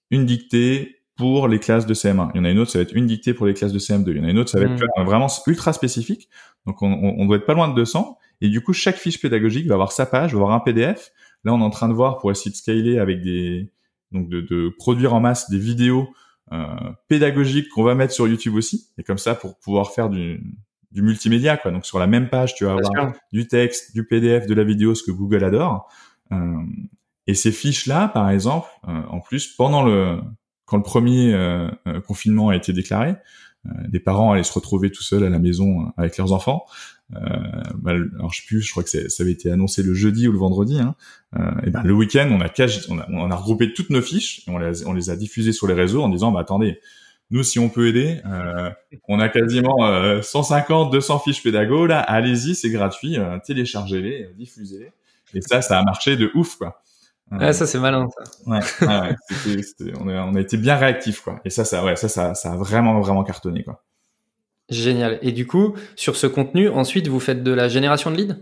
une dictée pour les classes de CM1. Il y en a une autre, ça va être une dictée pour les classes de CM2. Il y en a une autre, ça va être mmh. vraiment ultra spécifique. Donc, on, on, doit être pas loin de 200. Et du coup, chaque fiche pédagogique va avoir sa page, va avoir un PDF. Là, on est en train de voir pour essayer de scaler avec des, donc de, de produire en masse des vidéos euh, pédagogique qu'on va mettre sur YouTube aussi, et comme ça pour pouvoir faire du, du multimédia, quoi. Donc sur la même page, tu vas avoir du texte, du PDF, de la vidéo, ce que Google adore. Euh, et ces fiches-là, par exemple, euh, en plus, pendant le quand le premier euh, confinement a été déclaré, des parents allaient se retrouver tout seuls à la maison avec leurs enfants. Euh, bah, alors je sais plus, je crois que ça avait été annoncé le jeudi ou le vendredi. Hein. Euh, et ben le week-end, on a, on a, on a regroupé toutes nos fiches, et on les, on les a diffusées sur les réseaux en disant, bah attendez, nous si on peut aider, euh, on a quasiment euh, 150, 200 fiches pédago là, allez-y, c'est gratuit, euh, téléchargez-les, diffusez-les. Et ça, ça a marché de ouf quoi. Ouais, ça c'est malin. Ça. Ouais, ouais on, a, on a été bien réactifs quoi. Et ça, ça, ouais, ça, ça, ça a vraiment, vraiment cartonné quoi. Génial. Et du coup, sur ce contenu, ensuite, vous faites de la génération de leads?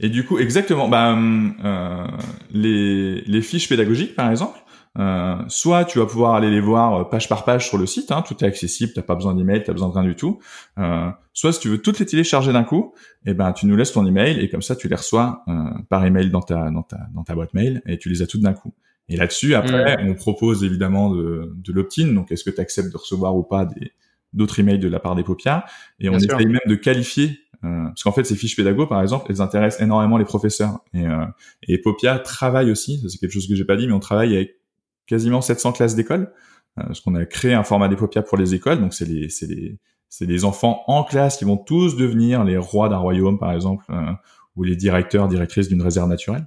Et du coup, exactement. Bah, euh, les, les fiches pédagogiques, par exemple, euh, soit tu vas pouvoir aller les voir euh, page par page sur le site, hein, tout est accessible, t'as pas besoin d'email, t'as besoin de rien du tout. Euh, soit si tu veux toutes les télécharger d'un coup, et eh ben tu nous laisses ton email et comme ça tu les reçois euh, par email dans ta dans ta dans ta boîte mail et tu les as toutes d'un coup. Et là-dessus, après, on propose évidemment de, de l'opt-in. Donc, est-ce que tu acceptes de recevoir ou pas des d'autres emails de la part des Popia? Et on essaye même de qualifier euh, parce qu'en fait, ces fiches pédago, par exemple, elles intéressent énormément les professeurs. Et, euh, et Popia travaille aussi, c'est quelque chose que j'ai pas dit, mais on travaille avec quasiment 700 classes d'école, euh, parce qu'on a créé un format des Popia pour les écoles. Donc c'est les, c'est les, c'est des enfants en classe qui vont tous devenir les rois d'un royaume, par exemple, euh, ou les directeurs, directrices d'une réserve naturelle.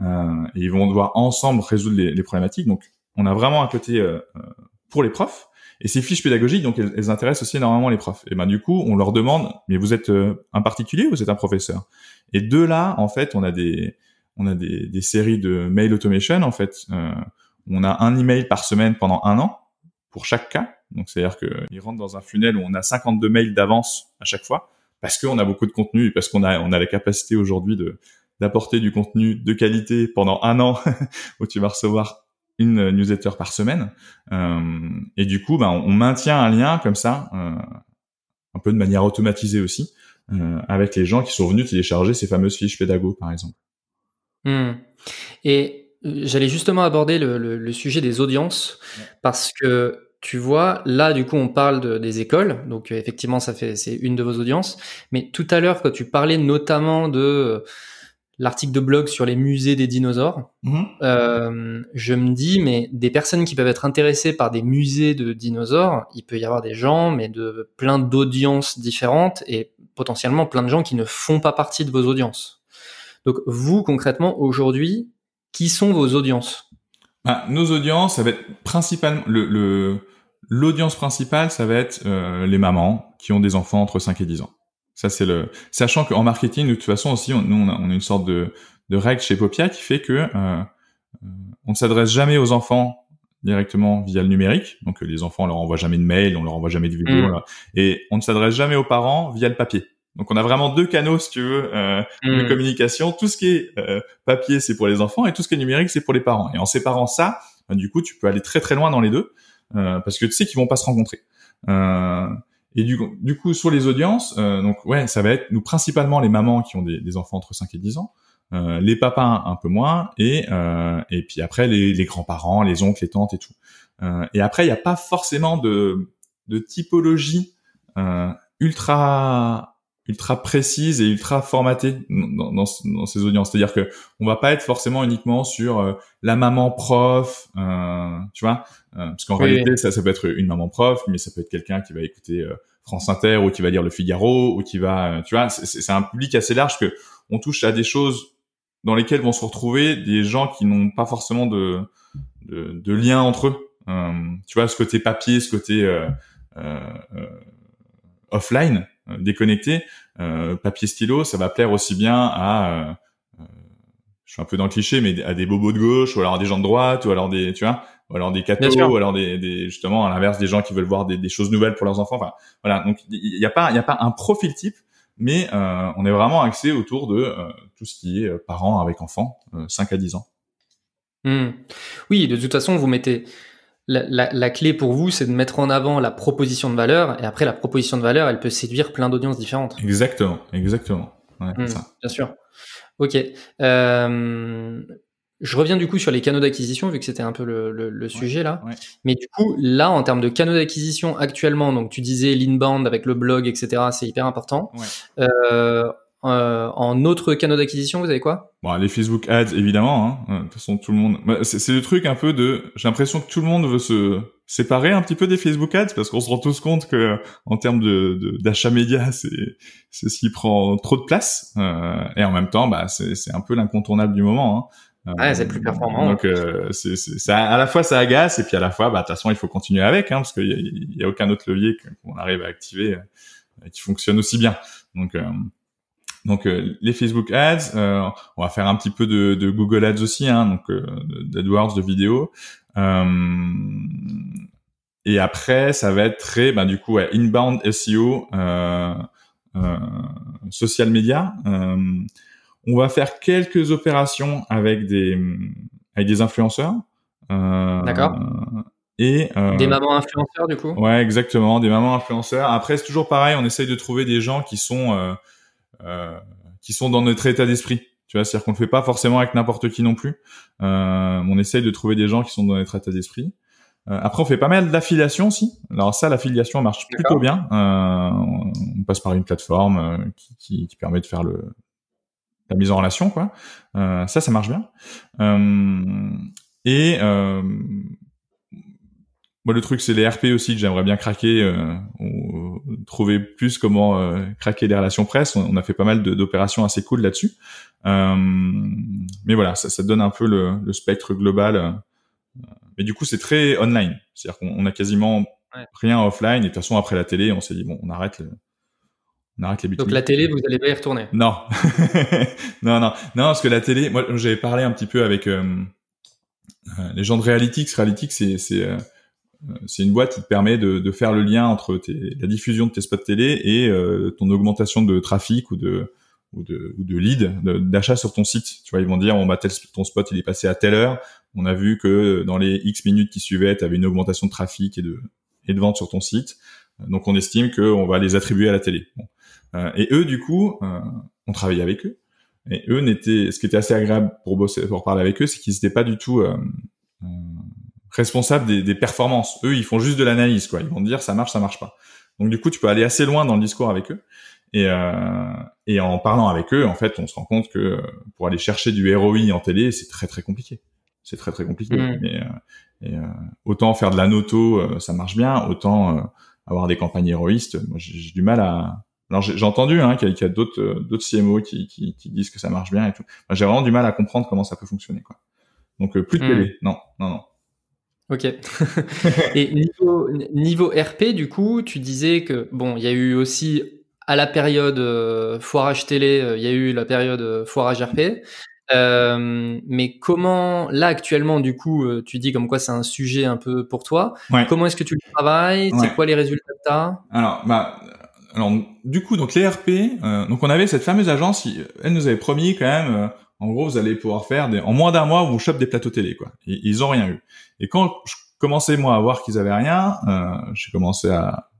Euh, et ils vont devoir ensemble résoudre les, les, problématiques. Donc on a vraiment un côté pour les profs, et ces fiches pédagogiques, donc elles, intéressent aussi énormément les profs. Et ben du coup, on leur demande, mais vous êtes euh, un particulier ou vous êtes un professeur? Et de là, en fait, on a des on a des, des séries de mail automation. En fait, euh, on a un email par semaine pendant un an pour chaque cas. Donc c'est-à-dire qu'ils rentrent dans un funnel où on a 52 mails d'avance à chaque fois parce qu'on a beaucoup de contenu et parce qu'on a on a la capacité aujourd'hui de d'apporter du contenu de qualité pendant un an où tu vas recevoir une newsletter par semaine. Euh, et du coup, ben, on maintient un lien comme ça, euh, un peu de manière automatisée aussi, euh, avec les gens qui sont venus télécharger ces fameuses fiches pédago, par exemple. Hmm. Et j'allais justement aborder le, le, sujet des audiences, parce que tu vois, là, du coup, on parle de, des écoles, donc effectivement, ça fait c'est une de vos audiences. Mais tout à l'heure, quand tu parlais notamment de l'article de blog sur les musées des dinosaures, mhm. euh, je me dis, mais des personnes qui peuvent être intéressées par des musées de dinosaures, il peut y avoir des gens, mais de plein d'audiences différentes et potentiellement plein de gens qui ne font pas partie de vos audiences. Donc vous, concrètement, aujourd'hui, qui sont vos audiences ah, Nos audiences, ça va être principalement le l'audience principale, ça va être euh, les mamans qui ont des enfants entre 5 et 10 ans. Ça, c'est le. Sachant qu'en marketing, de toute façon aussi, on, nous, on a, une sorte de, de règle chez Popia qui fait que euh, euh, on ne s'adresse jamais aux enfants directement via le numérique. Donc les enfants, on leur envoie jamais de mail, on leur envoie jamais de vidéo, mm. et on ne s'adresse jamais aux parents via le papier. Donc on a vraiment deux canaux, si tu veux, euh, de mm. communication. Tout ce qui est euh, papier, c'est pour les enfants, et tout ce qui est numérique, c'est pour les parents. Et en séparant ça, ben, du coup, tu peux aller très très loin dans les deux, euh, parce que tu sais qu'ils vont pas se rencontrer. Euh, et du, du coup, sur les audiences, euh, donc ouais, ça va être nous principalement les mamans qui ont des, des enfants entre 5 et 10 ans, euh, les papas un peu moins, et euh, et puis après les, les grands-parents, les oncles, les tantes et tout. Euh, et après, il n'y a pas forcément de, de typologie euh, ultra ultra précise et ultra formatée dans, dans, dans ces audiences. C'est-à-dire que on va pas être forcément uniquement sur euh, la maman prof, euh, tu vois, euh, parce qu'en réalité ça, ça peut être une maman prof, mais ça peut être quelqu'un qui va écouter euh, France Inter ou qui va lire Le Figaro ou qui va, tu vois, c'est un public assez large que on touche à des choses dans lesquelles vont se retrouver des gens qui n'ont pas forcément de, de, de lien entre eux. tu vois, ce côté papier, ce côté offline euh, déconnecté, euh, papier stylo, ça va plaire aussi bien à euh, je suis un peu dans le cliché, mais à des bobos de gauche, ou alors à des gens de droite, ou alors des, tu vois, ou alors des cathos, ou alors des, des, justement à l'inverse des gens qui veulent voir des, des, choses nouvelles pour leurs enfants. Enfin, voilà. Donc il n'y a pas, il y a pas un profil type, mais euh, on est vraiment axé autour de euh, tout ce qui est parents avec enfants, 5 à 10 ans. Mmh. Oui, de toute façon, vous mettez la, clé pour vous, c'est de mettre en avant la proposition de valeur, et après la proposition de valeur, elle peut séduire plein d'audiences différentes. Exactement, exactement. Ouais, mmh, ça. Bien sûr. Ok. Euh, je reviens du coup sur les canaux d'acquisition, vu que c'était un peu le, sujet là. Mais du coup, là, en termes de canaux d'acquisition actuellement, donc tu disais l'inbound avec le blog, etc., c'est hyper important. Euh, euh, en autre canaux d'acquisition, vous avez quoi? Bon, les Facebook Ads, évidemment. Hein. De toute façon, tout le monde. Bah, c'est le truc un peu de. J'ai l'impression que tout le monde veut se séparer un petit peu des Facebook Ads parce qu'on se rend tous compte que en termes de d'achat média, c'est c'est ce qui prend trop de place. Euh, et en même temps, bah c'est un peu l'incontournable du moment. Hein. Ouais, c'est plus performant. Donc, euh, c'est à la fois ça agace et puis à la fois, bah de toute façon, il faut continuer avec, hein, parce qu'il y, y, a aucun autre levier qu'on arrive à activer euh, qui fonctionne aussi bien. Donc, euh, donc euh, les Facebook Ads, euh, on va faire un petit peu de, de Google Ads aussi, hein, donc euh, d'AdWords de vidéo. et après, ça va être très, ben, du coup, ouais, inbound SEO, social media. on va faire quelques opérations avec des avec des influenceurs. D'accord. Et des mamans influenceurs du coup? Ouais, exactement, des mamans influenceurs. Après, c'est toujours pareil, on essaye de trouver des gens qui sont euh, qui sont dans notre état d'esprit. Tu vois, c'est-à-dire qu'on le fait pas forcément avec n'importe qui non plus. Euh, on essaye de trouver des gens qui sont dans notre état d'esprit. Euh, après, on fait pas mal d'affiliation aussi. Alors ça, l'affiliation marche plutôt bien. Euh, on passe par une plateforme euh, qui, qui, qui, permet de faire le la mise en relation, quoi. Euh, ça, ça marche bien. et moi, le truc, c'est les RP aussi que j'aimerais bien craquer, euh, trouver plus comment euh, craquer les relations presse. On, a fait pas mal d'opérations assez cool là-dessus. Euh, mais voilà, ça, ça, donne un peu le, le spectre global. Euh, mais du coup, c'est très online. C'est-à-dire qu'on a quasiment rien offline. Et de toute façon, après la télé, on s'est dit bon, on arrête. Le, on arrête les Donc la télé, vous allez pas y retourner Non, non, non, non, parce que la télé, moi, j'avais parlé un petit peu avec les gens de Realytics. Realytics, c'est euh, c'est une boîte qui te permet de, de faire le lien entre tes, la diffusion de tes spots télé et euh, ton augmentation de trafic ou de ou de, ou de lead d'achat sur ton site. Tu vois, ils vont dire on va tel, ton spot il est passé à telle heure. On a vu que dans les X minutes qui suivaient, tu avais une augmentation de trafic et de et de vente sur ton site. Donc on estime qu'on va les attribuer à la télé. Euh, et eux, du coup, euh, on travaillait avec eux. Et eux n'étaient, ce qui était assez agréable pour bosser, pour parler avec eux, c'est qu'ils n'étaient pas du tout euh, responsable des, des, performances. Eux, ils font juste de l'analyse, quoi. Ils vont dire ça marche, ça marche pas. Donc du coup, tu peux aller assez loin dans le discours avec eux. Et, euh, et en parlant avec eux, en fait, on se rend compte que euh, pour aller chercher du ROI en télé, c'est très très compliqué. C'est très très compliqué. Mm. Mais, euh, et, euh, autant faire de la noto, euh, ça marche bien. Autant avoir des campagnes héroïstes, moi j'ai du mal à. Alors j'ai entendu hein, qu'il y a, d'autres d'autres CMO qui, qui, qui, disent que ça marche bien et tout. J'ai vraiment du mal à comprendre comment ça peut fonctionner, quoi. Donc plus de mm. télé, non, non, non. Ok. et niveau, niveau RP, du coup, tu disais que bon, il y a eu aussi à la période euh, foirage télé, euh, il y a eu la période euh, foirage RP. Euh, mais comment, là actuellement, du coup, euh, tu dis comme quoi c'est un sujet un peu pour toi. Comment est-ce que tu le travailles? C'est quoi les résultats que Alors, bah, alors, du coup, donc les RP, donc on avait cette fameuse agence, elle nous avait promis quand même en gros, vous allez pouvoir faire des... en moins d'un mois, vous chopez des plateaux télé, quoi. ils ont rien eu. Et quand je commençais moi à voir qu'ils avaient rien, euh, j'ai commencé à,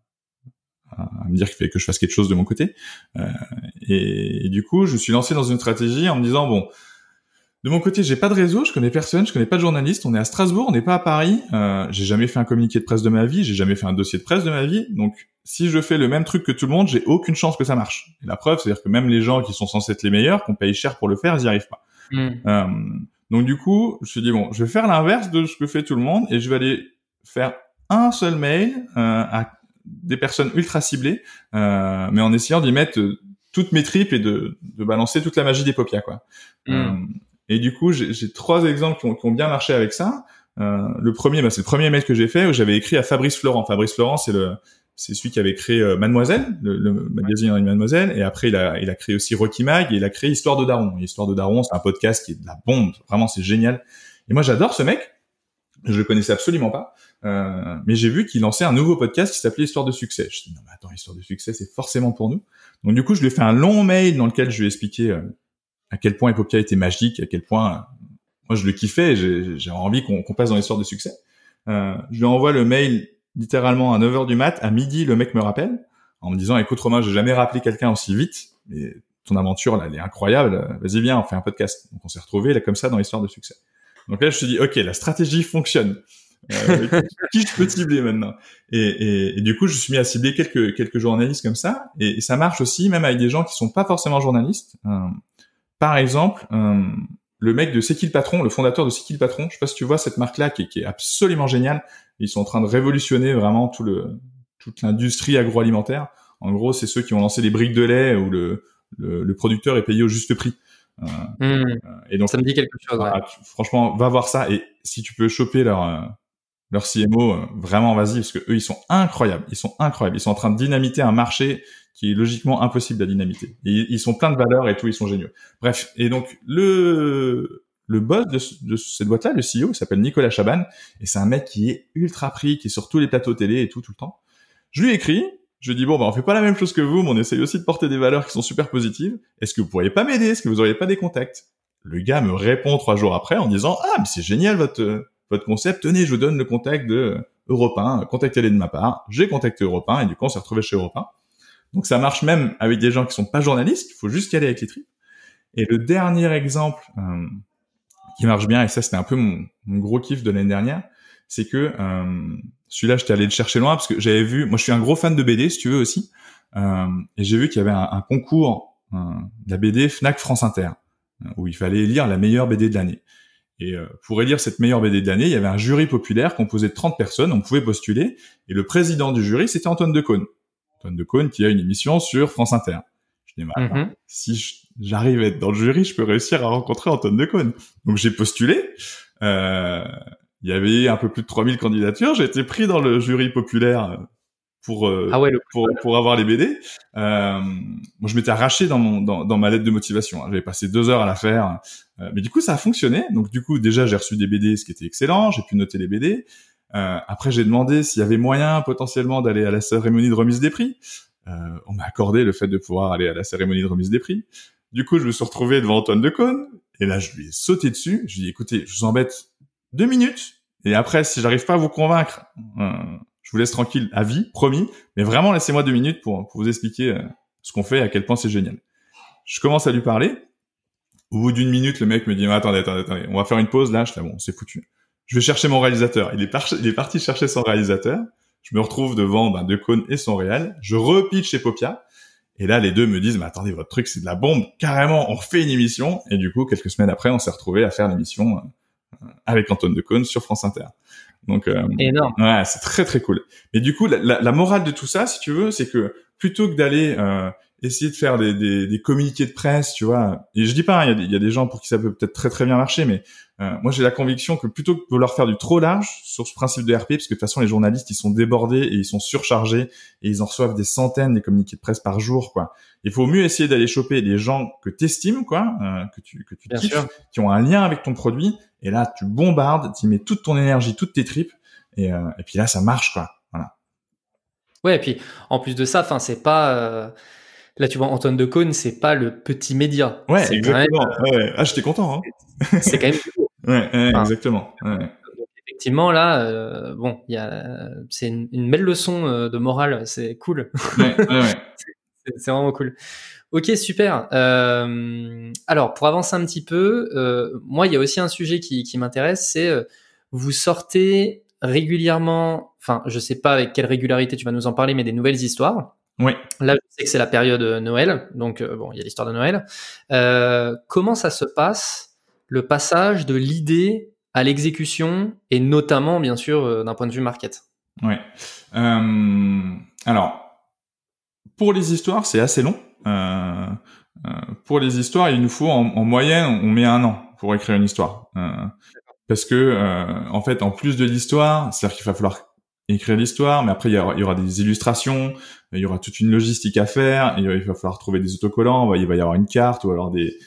à, me dire fallait que je fasse quelque chose de mon côté. Euh, et, et, du coup, je suis lancé dans une stratégie en me disant bon, de mon côté, j'ai pas de réseau, je connais personne, je connais pas de journaliste. On est à Strasbourg, on n'est pas à Paris. Euh, j'ai jamais fait un communiqué de presse de ma vie, j'ai jamais fait un dossier de presse de ma vie. Donc, si je fais le même truc que tout le monde, j'ai aucune chance que ça marche. Et la preuve, c'est-à-dire que même les gens qui sont censés être les meilleurs, qu'on paye cher pour le faire, ils y arrivent pas. Hmm. Euh, donc du coup, je me suis dit bon, je vais faire l'inverse de ce que fait tout le monde et je vais aller faire un seul mail euh, à des personnes ultra ciblées, euh, mais en essayant d'y mettre toutes mes tripes et de, de balancer toute la magie des popias quoi. Hmm. Et du coup, j'ai trois exemples qui ont, qui ont, bien marché avec ça. Euh, le premier, bah, c'est le premier mail que j'ai fait où j'avais écrit à Fabrice Florent. Fabrice Florent, c'est le c'est celui qui avait créé euh, Mademoiselle, le, le magazine Mademoiselle, et après il a, il a créé aussi Rocky Mag et il a créé Histoire de Daron. Histoire de Daron, c'est un podcast qui est de la bombe, vraiment c'est génial. Et moi j'adore ce mec, je le connaissais absolument pas, euh, mais j'ai vu qu'il lançait un nouveau podcast qui s'appelait Histoire de succès. Je me suis dit non mais attends, Histoire de succès c'est forcément pour nous. Donc du coup je lui ai fait un long mail dans lequel je lui ai expliqué euh, à quel point Epopia était magique, à quel point moi je le kiffais, j'ai envie qu'on passe dans l'histoire de succès. Euh, je lui envoie le mail littéralement à 9h du mat, à midi, le mec me rappelle en me disant écoute Romain, j'ai jamais rappelé quelqu'un aussi vite, mais ton aventure là, elle est incroyable, vas-y viens, on fait un podcast. Donc on s'est retrouvé là comme ça dans l'histoire de succès. Donc là je suis dit ok, la stratégie fonctionne. Euh, qui je peux cibler maintenant? Et, et, et, du coup, je suis mis à cibler quelques quelques journalistes comme ça, et, et, ça marche aussi, même avec des gens qui sont pas forcément journalistes. Euh, par exemple, euh, le mec de C'est qui le patron, le fondateur de C'est qui le patron, je sais pas si tu vois cette marque-là qui, qui, est absolument géniale. Ils sont en train de révolutionner vraiment tout le toute l'industrie agroalimentaire. En gros, c'est ceux qui ont lancé les briques de lait où le, le, le producteur est payé au juste prix. Euh, mmh. Et donc, ça me dit quelque chose. Ouais. franchement, va voir ça et si tu peux choper leur euh, leur CMO, euh, vraiment vas-y parce que eux ils sont incroyables, ils sont incroyables, ils sont en train de dynamiter un marché qui est logiquement impossible à dynamiter. Ils sont plein de valeurs et tout, ils sont géniaux. Bref, et donc le le boss de, de cette boîte-là, le CEO, il s'appelle Nicolas Chaban, et c'est un mec qui est ultra pris, qui est sur tous les plateaux télé et tout tout le temps. Je lui écris, je lui dis bon bah on fait pas la même chose que vous, mais on essaye aussi de porter des valeurs qui sont super positives. Est-ce que vous pourriez pas m'aider? Est-ce que vous auriez pas des contacts? Le gars me répond trois jours après en disant ah mais c'est génial votre votre concept, tenez, je vous donne le contact de Europe 1, contactez-les de ma part. J'ai contacté Europe 1 et du coup, on s'est retrouvé chez Europe 1. Donc ça marche même avec des gens qui sont pas journalistes, il faut juste y aller avec les tripes. Et le dernier exemple euh, qui marche bien, et ça c'était un peu mon, gros kiff de l'année dernière, c'est que euh, celui-là, j'étais allé le chercher loin parce que j'avais vu, moi je suis un gros fan de BD, si tu veux aussi, euh, et j'ai vu qu'il y avait un, concours de la BD Fnac France Inter, où il fallait lire la meilleure BD de l'année. Et pour élire cette meilleure BD de l'année, il y avait un jury populaire composé de 30 personnes, on pouvait postuler, et le président du jury, c'était Antoine Decaune. Antoine Decaune qui a une émission sur France Inter. Je dis, bah, mm si j'arrive à être dans le jury, je peux réussir à rencontrer Antoine Decaune. Donc j'ai postulé, euh, il y avait un peu plus de 3000 candidatures, j'ai été pris dans le jury populaire pour euh, ah ouais, pour pour avoir les BD. Euh, moi, je m'étais arraché dans mon dans, dans ma lettre de motivation. J'avais passé deux heures à la faire, euh, mais du coup, ça a fonctionné. Donc, du coup, déjà, j'ai reçu des BD, ce qui était excellent. J'ai pu noter les BD. Euh, après, j'ai demandé s'il y avait moyen potentiellement d'aller à la cérémonie de remise des prix. Euh, on m'a accordé le fait de pouvoir aller à la cérémonie de remise des prix. Du coup, je me suis retrouvé devant Antoine Decaune, et là, je lui ai sauté dessus. Je lui ai dit, écoutez, je vous embête deux minutes, et après, si j'arrive pas à vous convaincre, je vous laisse tranquille à vie, promis. Mais vraiment, laissez-moi deux minutes pour, vous expliquer euh, ce qu'on fait et à quel point c'est génial. Je commence à lui parler. Au bout d'une minute, le mec me dit attendez, attendez, attendez, on va faire une pause là. Je dis bon, c'est foutu. Je vais chercher mon réalisateur. Il est, il est parti chercher son réalisateur. Je me retrouve devant ben, Decaunes et son réal. Je repitch chez Popia. Et là, les deux me disent, mais attendez, votre truc, c'est de la bombe. Carrément, on refait une émission. Et du coup, quelques semaines après, on s'est retrouvé à faire l'émission euh, avec Antoine Decaune sur France Inter. Donc, euh, énorme. Ouais, c'est très très cool. Mais du coup, la, la, la, morale de tout ça, si tu veux, c'est que plutôt que d'aller euh, essayer de faire des, des, des, communiqués de presse, tu vois, et je dis pas, il y, y, a des gens pour qui ça peut peut-être très très bien marcher, mais euh, moi j'ai la conviction que plutôt que de vouloir faire du trop large sur ce principe de RP, parce que de toute façon les journalistes ils sont débordés et ils sont surchargés et ils en reçoivent des centaines des communiqués de presse par jour, quoi. Il faut mieux essayer d'aller choper des gens que t'estimes, quoi, euh, que tu que tu kiffes, qui ont un lien avec ton produit et là, tu bombardes, tu mets toute ton énergie, toutes tes tripes, et, euh, et puis là, ça marche, quoi. Voilà. Ouais, et puis en plus de ça, enfin, c'est pas. Euh... Là, tu vois, Antoine Decaune, c'est pas le petit média. Ouais, exactement. Même... Ouais, Ah, j'étais content. Hein. c'est quand même. Ouais, ouais enfin, exactement. Ouais. Effectivement, là, euh, bon, il y a, c'est une, une, belle leçon euh, de morale. C'est cool. Ouais, ouais, ouais. c'est vraiment cool. Ok, super. Euh, alors, pour avancer un petit peu, euh, moi, il y a aussi un sujet qui, qui m'intéresse, c'est vous sortez régulièrement, enfin, je sais pas avec quelle régularité tu vas nous en parler, mais des nouvelles histoires. Oui. Là, je sais que c'est la période Noël, donc bon, il y a l'histoire de Noël. Comment ça se passe le passage de l'idée à l'exécution et notamment, bien sûr, euh, d'un point de vue market Oui. alors, pour les histoires, c'est assez long. Euh, euh, pour les histoires, il nous faut en, en, moyenne, on met un an pour écrire une histoire. Euh, parce que, euh, en fait, en plus de l'histoire, c'est-à-dire qu'il va falloir écrire l'histoire, mais après il y, aura, il y, aura, des illustrations, il y aura toute une logistique à faire, il va falloir trouver des autocollants, il va y avoir une carte ou alors des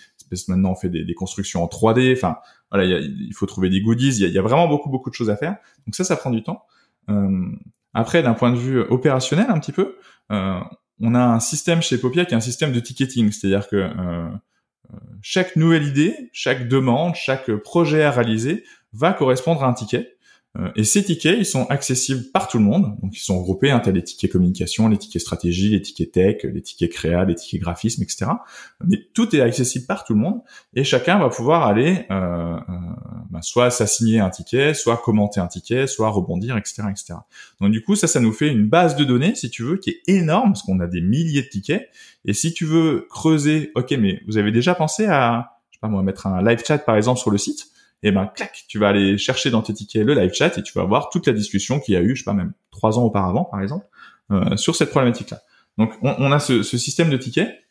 maintenant on fait des, constructions en 3D, enfin voilà, il, faut trouver des goodies, il y, a, y, a, vraiment beaucoup beaucoup de choses à faire. Donc ça, ça prend du temps. Euh, après, d'un point de vue opérationnel, un petit peu, euh, on a un système chez Popia qui est un système de ticketing, c'est-à-dire que euh, chaque nouvelle idée, chaque demande, chaque projet à réaliser va correspondre à un ticket. Euh, et ces tickets, ils sont accessibles par tout le monde. Donc, ils sont regroupés. Hein, tu les tickets communication, les tickets stratégie, les tickets tech, les tickets créa, les tickets graphisme, etc. Mais tout est accessible par tout le monde. Et chacun va pouvoir aller euh, euh, bah, soit s'assigner un ticket, soit commenter un ticket, soit rebondir, etc., etc. Donc, du coup, ça, ça nous fait une base de données, si tu veux, qui est énorme, parce qu'on a des milliers de tickets. Et si tu veux creuser, ok, mais vous avez déjà pensé à, je sais pas moi, mettre un live chat, par exemple, sur le site? Et ben clac, tu vas aller chercher dans tes tickets le live chat et tu vas voir toute la discussion qu'il y a eu, je sais pas même trois ans auparavant par exemple, euh, sur cette problématique-là. Donc on, on a ce, ce, système de tickets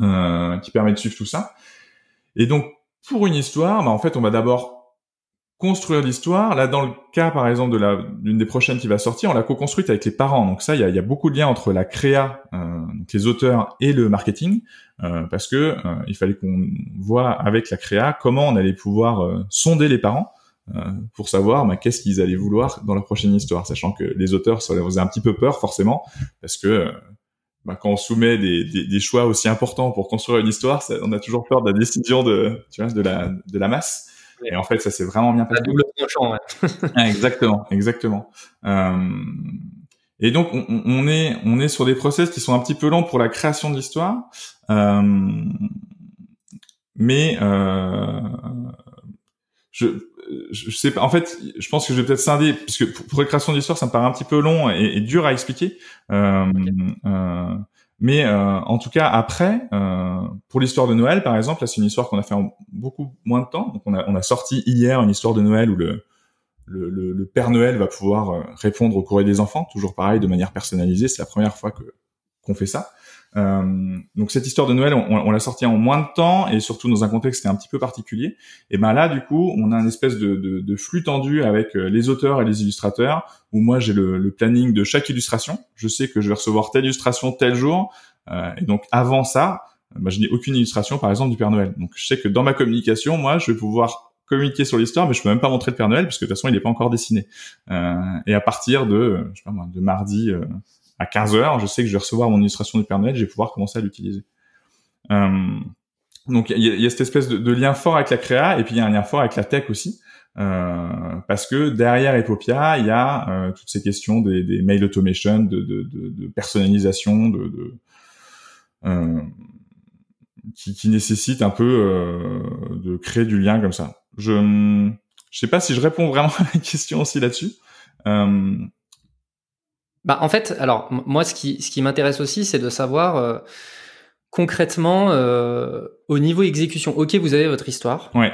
euh, qui permet de suivre tout ça. Et donc pour une histoire, bah, en fait on va d'abord construire l'histoire. Là, dans le cas, par exemple, de la d'une des prochaines qui va sortir, on l'a co-construite avec les parents. Donc ça, il y a, y a, beaucoup de liens entre la créa, euh, donc les auteurs, et le marketing, euh, parce que euh, il fallait qu'on voit avec la créa comment on allait pouvoir euh, sonder les parents euh, pour savoir bah, qu'est-ce qu'ils allaient vouloir dans la prochaine histoire, sachant que les auteurs, ça leur faisait un petit peu peur forcément, parce que bah, quand on soumet des, des, des, choix aussi importants pour construire une histoire, ça, on a toujours peur de la décision de, tu vois, de la de la masse. Et en fait, ça s'est vraiment bien passé. La double tranchant, ouais. exactement, exactement. Euh, et donc, on, on, est on est sur des process qui sont un petit peu longs pour la création de l'histoire. Euh, mais je je, sais pas. En fait, je pense que je vais peut-être scinder parce que pour, la création d'histoire, ça me paraît un petit peu long et, dur à expliquer. Euh, euh, mais euh, en tout cas, après, euh, pour l'histoire de Noël, par exemple, là, c'est une histoire qu'on a fait en beaucoup moins de temps. Donc, on a, sorti hier une histoire de Noël où le, le, le, le Père Noël va pouvoir euh, répondre au courrier des enfants, toujours pareil, de manière personnalisée. C'est la première fois que qu'on fait ça. Euh, donc cette histoire de Noël, on, on l'a sortie en moins de temps et surtout dans un contexte qui est un petit peu particulier. Et ben là, du coup, on a une espèce de, de, de flux tendu avec euh, les auteurs et les illustrateurs. Où moi, j'ai le, le, planning de chaque illustration. Je sais que je vais recevoir telle illustration tel jour. Euh, et donc avant ça, ben, je n'ai aucune illustration, par exemple, du Père Noël. Donc je sais que dans ma communication, moi, je vais pouvoir communiquer sur l'histoire, mais je peux même pas montrer le Père Noël puisque de toute façon, il n'est pas encore dessiné. Euh, et à partir de, je sais pas moi, de mardi à 15 heures, je sais que je vais recevoir mon illustration du Père Noël, je vais pouvoir commencer à l'utiliser. Euh, donc il y, a, cette espèce de, lien fort avec la créa et puis il y a un lien fort avec la tech aussi. Euh, parce que derrière Epopia, il y a euh, toutes ces questions des, des mail automation, de, de, de, de personnalisation, de, euh, qui, qui nécessitent un peu euh, de créer du lien comme ça. Je je sais pas si je réponds vraiment à la question aussi là-dessus. Euh, bah, en fait, alors moi, ce qui, ce qui m'intéresse aussi, c'est de savoir euh, concrètement euh, au niveau exécution. Ok, vous avez votre histoire. Ouais.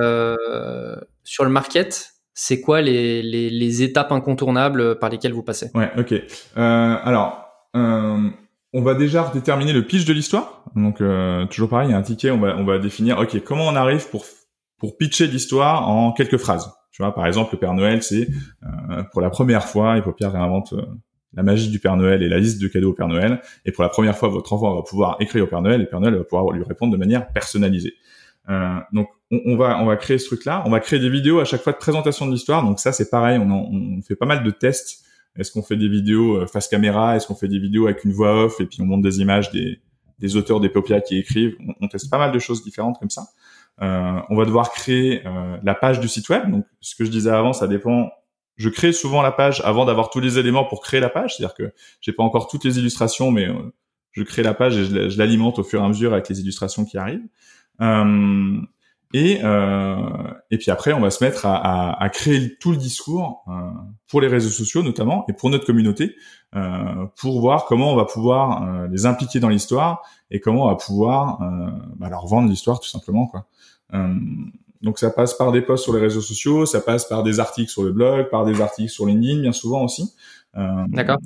Euh, sur le market, c'est quoi les, les, les, étapes incontournables par lesquelles vous passez? Ouais, ok. alors, on va déjà déterminer le pitch de l'histoire. Donc, toujours pareil, il y a un ticket, on va, on va définir, ok, comment on arrive pour, pour pitcher l'histoire en quelques phrases. Tu vois, par exemple, le Père Noël, c'est euh, pour la première fois, Epopia réinvente euh, la magie du Père Noël et la liste de cadeaux au Père Noël. Et pour la première fois, votre enfant va pouvoir écrire au Père Noël et le Père Noël va pouvoir lui répondre de manière personnalisée. Euh, donc, on, va on va créer ce truc-là. On va créer des vidéos à chaque fois de présentation de l'histoire. Donc ça, c'est pareil. On, on fait pas mal de tests. Est-ce qu'on fait des vidéos euh, face caméra? Est-ce qu'on fait des vidéos avec une voix off et puis on monte des images des, des auteurs d'Epopia qui écrivent? On, teste pas mal de choses différentes comme ça. Euh, on va devoir créer euh, la page du site web. Donc, ce que je disais avant, ça dépend. Je crée souvent la page avant d'avoir tous les éléments pour créer la page. C'est-à-dire que j'ai pas encore toutes les illustrations, mais euh, je crée la page et je, l'alimente au fur et à mesure avec les illustrations qui arrivent. Euh, et, euh, et puis après, on va se mettre à, à, à créer tout le discours euh, pour les réseaux sociaux notamment et pour notre communauté, pour voir comment on va pouvoir les impliquer dans l'histoire et comment on va pouvoir bah, leur vendre l'histoire tout simplement. quoi. Euh, donc ça passe par des posts sur les réseaux sociaux, ça passe par des articles sur le blog, par des articles sur LinkedIn bien souvent aussi. Euh, D'accord.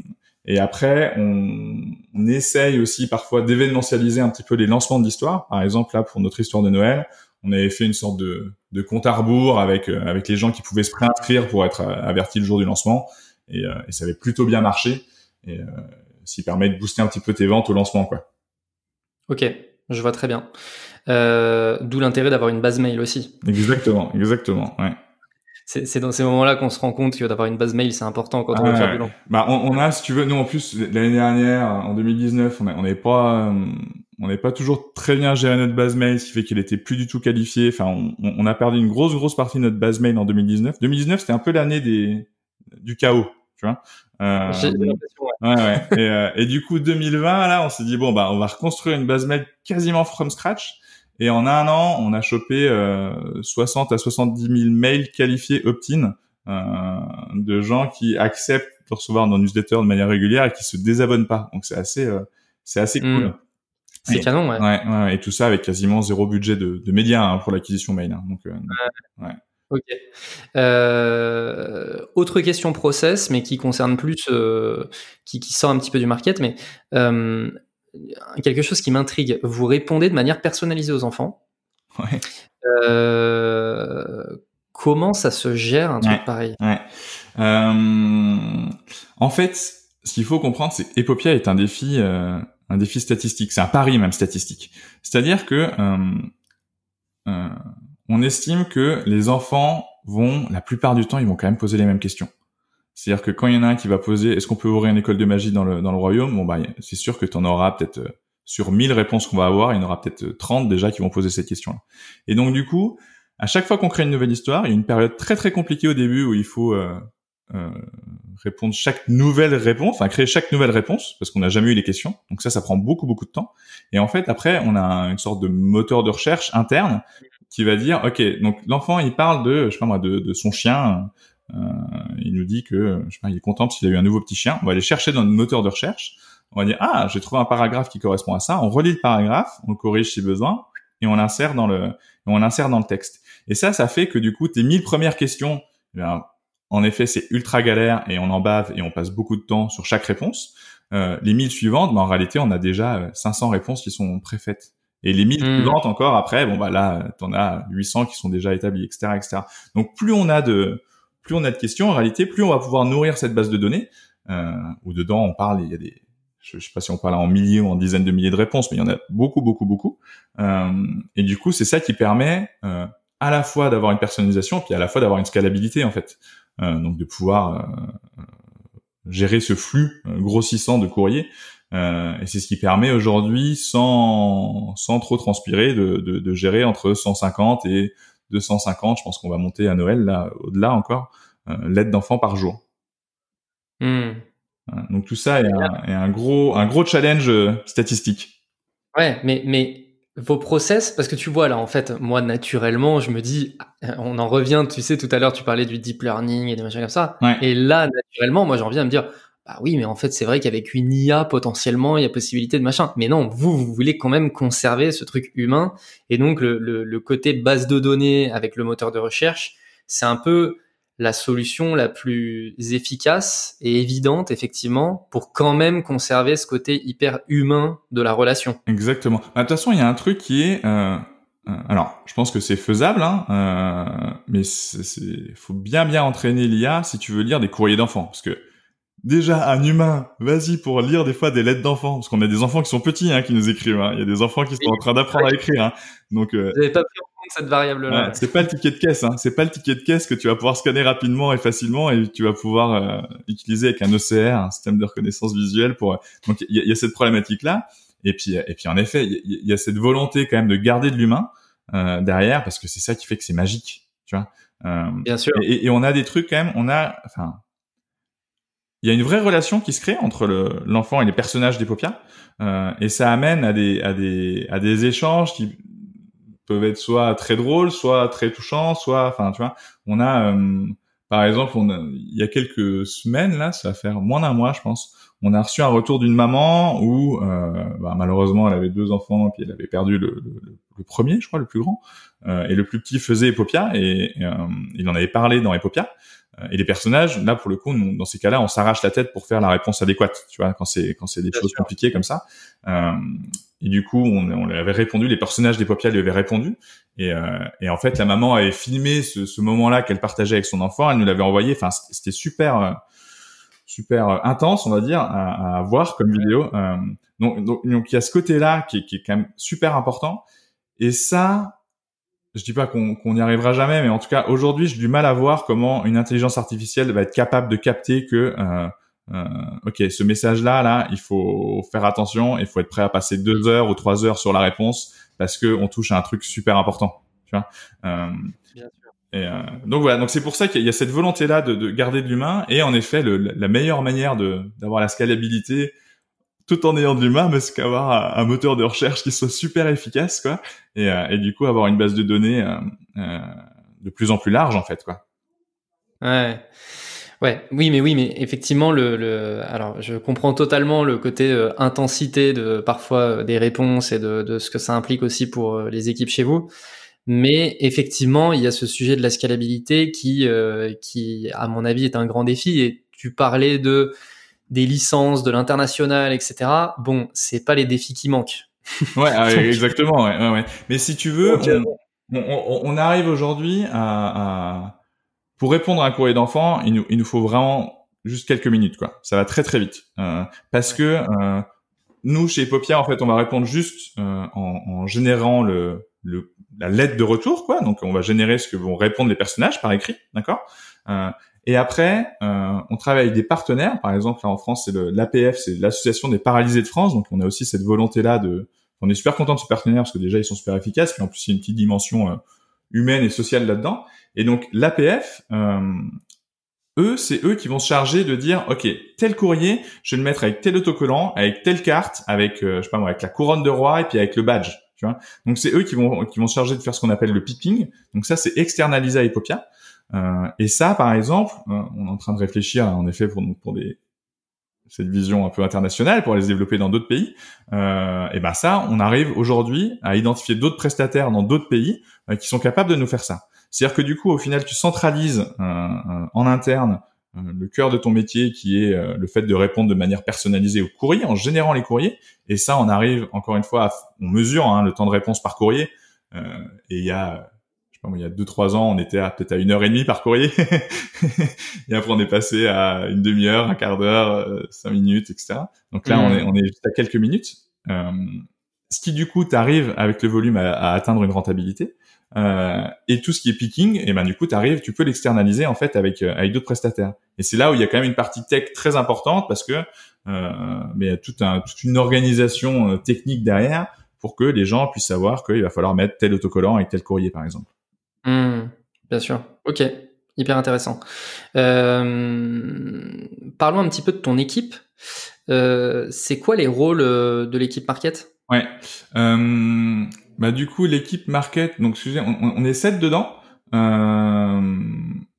Et après, on, on, essaye aussi parfois d'événementialiser un petit peu les lancements de l'histoire. Par exemple, là, pour notre histoire de Noël, on avait fait une sorte de, de compte à rebours avec euh, avec les gens qui pouvaient se préinscrire pour être avertis le jour du lancement. Et, et ça avait plutôt bien marché. Et euh, ça permet de booster un petit peu tes ventes au lancement, quoi. Ok, je vois très bien. Euh, D'où l'intérêt d'avoir une base mail aussi. Exactement, exactement, ouais. C'est dans ces moments-là qu'on se rend compte que d'avoir une base mail, c'est important quand on veut faire du long. Bah, on, on, a, si tu veux, nous en plus l'année dernière, en 2019, on n'est pas, euh, on n'est pas toujours très bien géré notre base mail, ce qui fait qu'elle était plus du tout qualifiée. Enfin, on, on, a perdu une grosse grosse partie de notre base mail en 2019. 2019, c'était un peu l'année des du chaos, tu vois. Euh, ouais. ouais, Et, euh, et, du coup, 2020, là, on s'est dit bon bah, on va reconstruire une base mail quasiment from scratch. Et en un an, on a chopé euh, 60 à 70 000 mails qualifiés opt-in euh, de gens qui acceptent de recevoir nos newsletters de manière régulière et qui se désabonnent pas. Donc c'est assez, euh, c'est assez hmm. cool. C'est canon, ouais. Ouais, ouais. Et tout ça avec quasiment zéro budget de, de médias hein, pour l'acquisition mail. Hein. Donc, euh, ouais. Ok. Euh, autre question process, mais qui concerne plus, euh, qui, qui, sort un petit peu du market, mais euh, quelque chose qui m'intrigue. Vous répondez de manière personnalisée aux enfants. Ouais. Euh, comment ça se gère un truc pareil? ouais. Euh, en fait, ce qu'il faut comprendre, c'est Epopia est un défi, euh, un défi statistique. C'est un pari même statistique. C'est-à-dire que on estime que les enfants vont, la plupart du temps, ils vont quand même poser les mêmes questions. C'est-à-dire que quand il y en a un qui va poser est-ce qu'on peut ouvrir une école de magie dans le, dans le royaume, bon bah c'est sûr que tu en auras peut-être euh, sur 1000 réponses qu'on va avoir, il y en aura peut-être 30 euh, déjà qui vont poser cette question-là. Et donc du coup, à chaque fois qu'on crée une nouvelle histoire, il y a une période très très compliquée au début où il faut euh, euh, répondre chaque nouvelle réponse, enfin créer chaque nouvelle réponse, parce qu'on n'a jamais eu les questions. Donc ça, ça prend beaucoup beaucoup de temps. Et en fait, après, on a une sorte de moteur de recherche interne qui va dire, ok, donc l'enfant il parle de, je sais pas moi, de, de son chien. Euh, il nous dit que, je sais pas, il est content s'il a eu un nouveau petit chien. On va aller chercher dans le moteur de recherche. On va dire, ah, j'ai trouvé un paragraphe qui correspond à ça. On relit le paragraphe, on le corrige si besoin, et on l'insère dans le, on l'insère dans le texte. Et ça, ça fait que du coup, tes 1000 premières questions, eh en effet, c'est ultra galère et on en bave et on passe beaucoup de temps sur chaque réponse. Euh, les 1000 suivantes, bah, en réalité, on a déjà 500 euh, réponses qui sont préfaites. Et les 1000 hmm. suivantes encore après, bon bah là, t'en as 800 qui sont déjà établies, etc., etc. Donc plus on a de plus on a de questions, en réalité, plus on va pouvoir nourrir cette base de données. Euh, où dedans, on parle, il y a des, je, sais pas si on parle en milliers ou en dizaines de milliers de réponses, mais il y en a beaucoup, beaucoup, beaucoup. Euh, et du coup, c'est ça qui permet euh, à la fois d'avoir une personnalisation, puis à la fois d'avoir une scalabilité en fait. Euh, donc de pouvoir euh, gérer ce flux euh, grossissant de courrier. et c'est ce qui permet aujourd'hui, sans, sans trop transpirer, de, de, de, gérer entre 150 et 250. Je pense qu'on va monter à Noël là, au-delà encore, l'aide d'enfants par jour. Hmm. Donc tout ça est un, est un, gros, un gros challenge statistique. Ouais, mais, mais vos process, parce que tu vois là, en fait, moi naturellement, je me dis, on en revient, tu sais, tout à l'heure, tu parlais du deep learning et des machins comme ça. Et là, naturellement, moi, j'en viens à me dire, bah oui, mais en fait, c'est vrai qu'avec une IA, potentiellement, il y a possibilité de machin. Mais non, vous, vous voulez quand même conserver ce truc humain. Et donc, le, le, le côté base de données avec le moteur de recherche, c'est un peu la solution la plus efficace et évidente, effectivement, pour quand même conserver ce côté hyper humain de la relation. Exactement. Bah, de toute façon, il y a un truc qui est... Euh, euh, alors, je pense que c'est faisable, hein, euh, mais il faut bien bien entraîner l'IA si tu veux lire des courriers d'enfants. Parce que déjà, un humain, vas-y pour lire des fois des lettres d'enfants. Parce qu'on a des enfants qui sont petits hein, qui nous écrivent. Hein. Il y a des enfants qui sont en train d'apprendre à écrire. Hein. Donc, euh, Vous pas pris cette variable-là. c'est pas le ticket de caisse, hein. C'est pas le ticket de caisse que tu vas pouvoir scanner rapidement et facilement et tu vas pouvoir euh, utiliser avec un OCR, un système de reconnaissance visuelle pour. Donc il y, a, cette problématique-là. Et puis et puis en effet, il y, a cette volonté quand même de garder de l'humain euh, derrière parce que c'est ça qui fait que c'est magique, tu vois. Euh, Bien sûr. Et, et, on a des trucs quand même. On a, enfin, il y a une vraie relation qui se crée entre l'enfant et les personnages d'Epopia, euh, et ça amène à des à des à des échanges qui peuvent être soit très drôles, soit très touchants, soit, enfin, tu vois, on a, euh, par exemple, on il y a quelques semaines là, ça va faire moins d'un mois, je pense, on a reçu un retour d'une maman où, euh, bah, malheureusement, elle avait deux enfants, puis elle avait perdu le, le, premier, je crois, le plus grand, euh, et le plus petit faisait Epopia, et, euh, il en avait parlé dans Epopia. Euh, et les personnages, là pour le coup, dans ces cas-là, on s'arrache la tête pour faire la réponse adéquate, tu vois, quand c'est quand c'est des choses compliquées comme ça. Euh, et du coup, on, on lui avait répondu, les personnages des Popia lui avaient répondu. Et, euh, et en fait, la maman avait filmé ce, ce moment-là qu'elle partageait avec son enfant. Elle nous l'avait envoyé. Enfin, c'était super, euh, super euh, intense, on va dire, à, à voir comme vidéo. Euh, donc, donc, il y a ce côté-là qui, qui, est quand même super important. Et ça, je dis pas qu'on n'y arrivera jamais, mais en tout cas, aujourd'hui, j'ai du mal à voir comment une intelligence artificielle va être capable de capter que euh, euh, ok, ce message-là, là, il faut faire attention, il faut être prêt à passer deux heures ou trois heures sur la réponse parce que on touche à un truc super important. Tu vois. Euh, Et euh, donc voilà, donc c'est pour ça qu'il y a cette volonté-là de, de, garder de l'humain et en effet, le, la meilleure manière de d'avoir la scalabilité tout en ayant de l'humain, mais qu'avoir un, moteur de recherche qui soit super efficace, quoi, et, euh, et du coup avoir une base de données euh, euh, de plus en plus large en fait, quoi. Ouais. Ouais, oui, mais oui, mais effectivement, le, le alors je comprends totalement le côté euh, intensité de parfois des réponses et de, de, ce que ça implique aussi pour les équipes chez vous. Mais effectivement, il y a ce sujet de la scalabilité qui, qui, à mon avis, est un grand défi. Et tu parlais de des licences, de l'international, etc. Bon, c'est pas les défis qui manquent. ouais, ah exactement. Ouais, ouais, ouais, Mais si tu veux, on, on, on, arrive aujourd'hui à, à pour répondre à un courrier d'enfant, il nous, il nous faut vraiment juste quelques minutes, quoi. Ça va très très vite, euh, parce que euh, nous chez Popia, en fait, on va répondre juste euh, en, en, générant le, le, la lettre de retour, quoi. Donc, on va générer ce que vont répondre les personnages par écrit, d'accord? Euh, et après, euh, on travaille avec des partenaires. Par exemple, là en France, c'est l'APF, c'est l'association des paralysés de France. Donc, on a aussi cette volonté-là de. On est super content de ce partenaire parce que déjà ils sont super efficaces, mais en plus il y a une petite dimension humaine et sociale là-dedans. Et donc l'APF, euh, eux, c'est eux qui vont se charger de dire, ok, tel courrier, je vais le mettre avec tel autocollant, avec telle carte, avec, euh, je sais pas moi, avec la couronne de roi et puis avec le badge. Tu vois Donc c'est eux qui vont qui vont se charger de faire ce qu'on appelle le picking. Donc ça, c'est externalisé à Epopia. Euh, et ça, par exemple, euh, on est en train de réfléchir, en effet, pour, pour des, cette vision un peu internationale, pour les développer dans d'autres pays. Euh, et ben ça, on arrive aujourd'hui à identifier d'autres prestataires dans d'autres pays euh, qui sont capables de nous faire ça. C'est-à-dire que du coup, au final, tu centralises en interne le cœur de ton métier qui est le fait de répondre de manière personnalisée aux courriers, en générant les courriers. Et ça, on arrive encore une fois, on mesure hein, le temps de réponse par courrier. et il y a il y a deux trois ans, on était à peut-être à une heure et demie par courrier, et après on est passé à une demi-heure, un quart d'heure, euh, cinq minutes, etc. Donc là, on est on est juste à quelques minutes. Euh, ce qui du coup t'arrive avec le volume à, atteindre une rentabilité. Euh, et tout ce qui est picking, et eh ben du coup t'arrives, tu peux l'externaliser en fait avec euh, avec d'autres prestataires. Et c'est là où il y a quand même une partie tech très importante parce que euh, mais il y a toute, un, toute une organisation technique derrière pour que les gens puissent savoir qu'il va falloir mettre tel autocollant avec tel courrier par exemple. Mmh, bien sûr. Ok, hyper intéressant. Euh, parlons un petit peu de ton équipe. Euh, c'est quoi les rôles euh, de l'équipe market Ouais. bah du coup l'équipe market, donc on, on est sept dedans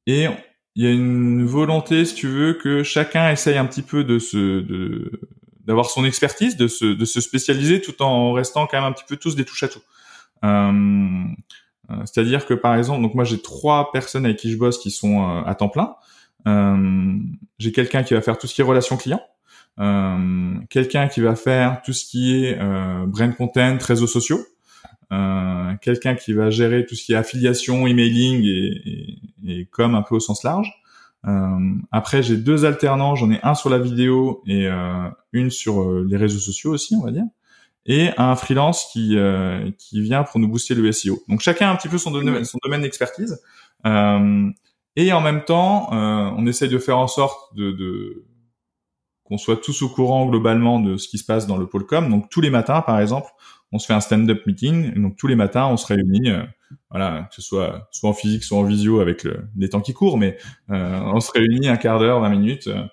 et il y a une volonté, si tu veux, que chacun essaye un petit peu de se de d'avoir son expertise, de se de se spécialiser, tout en restant quand même un petit peu tous des touches à tout. C'est-à-dire que par exemple, donc moi j'ai trois personnes avec qui je bosse qui sont euh, à temps plein. Euh, j'ai quelqu'un qui va faire tout ce qui est relations clients. Euh, quelqu'un qui va faire tout ce qui est euh, brand content, réseaux sociaux, euh, quelqu'un qui va gérer tout ce qui est affiliation, emailing et, et, un peu au sens large. après, j'ai deux alternants, j'en ai un sur la vidéo et une sur les réseaux sociaux aussi, on va dire et un freelance qui euh, qui vient pour nous booster le SEO. Donc chacun a un petit peu son domaine, son domaine d'expertise. Euh, et en même temps, euh, on essaye de faire en sorte de, de qu'on soit tous au courant globalement de ce qui se passe dans le pôle com. Donc tous les matins, par exemple, on se fait un stand-up meeting. donc tous les matins, on se réunit, euh, voilà, que ce soit soit en physique, soit en visio avec le, les temps qui courent, mais euh, on se réunit un quart d'heure, 20 minutes euh,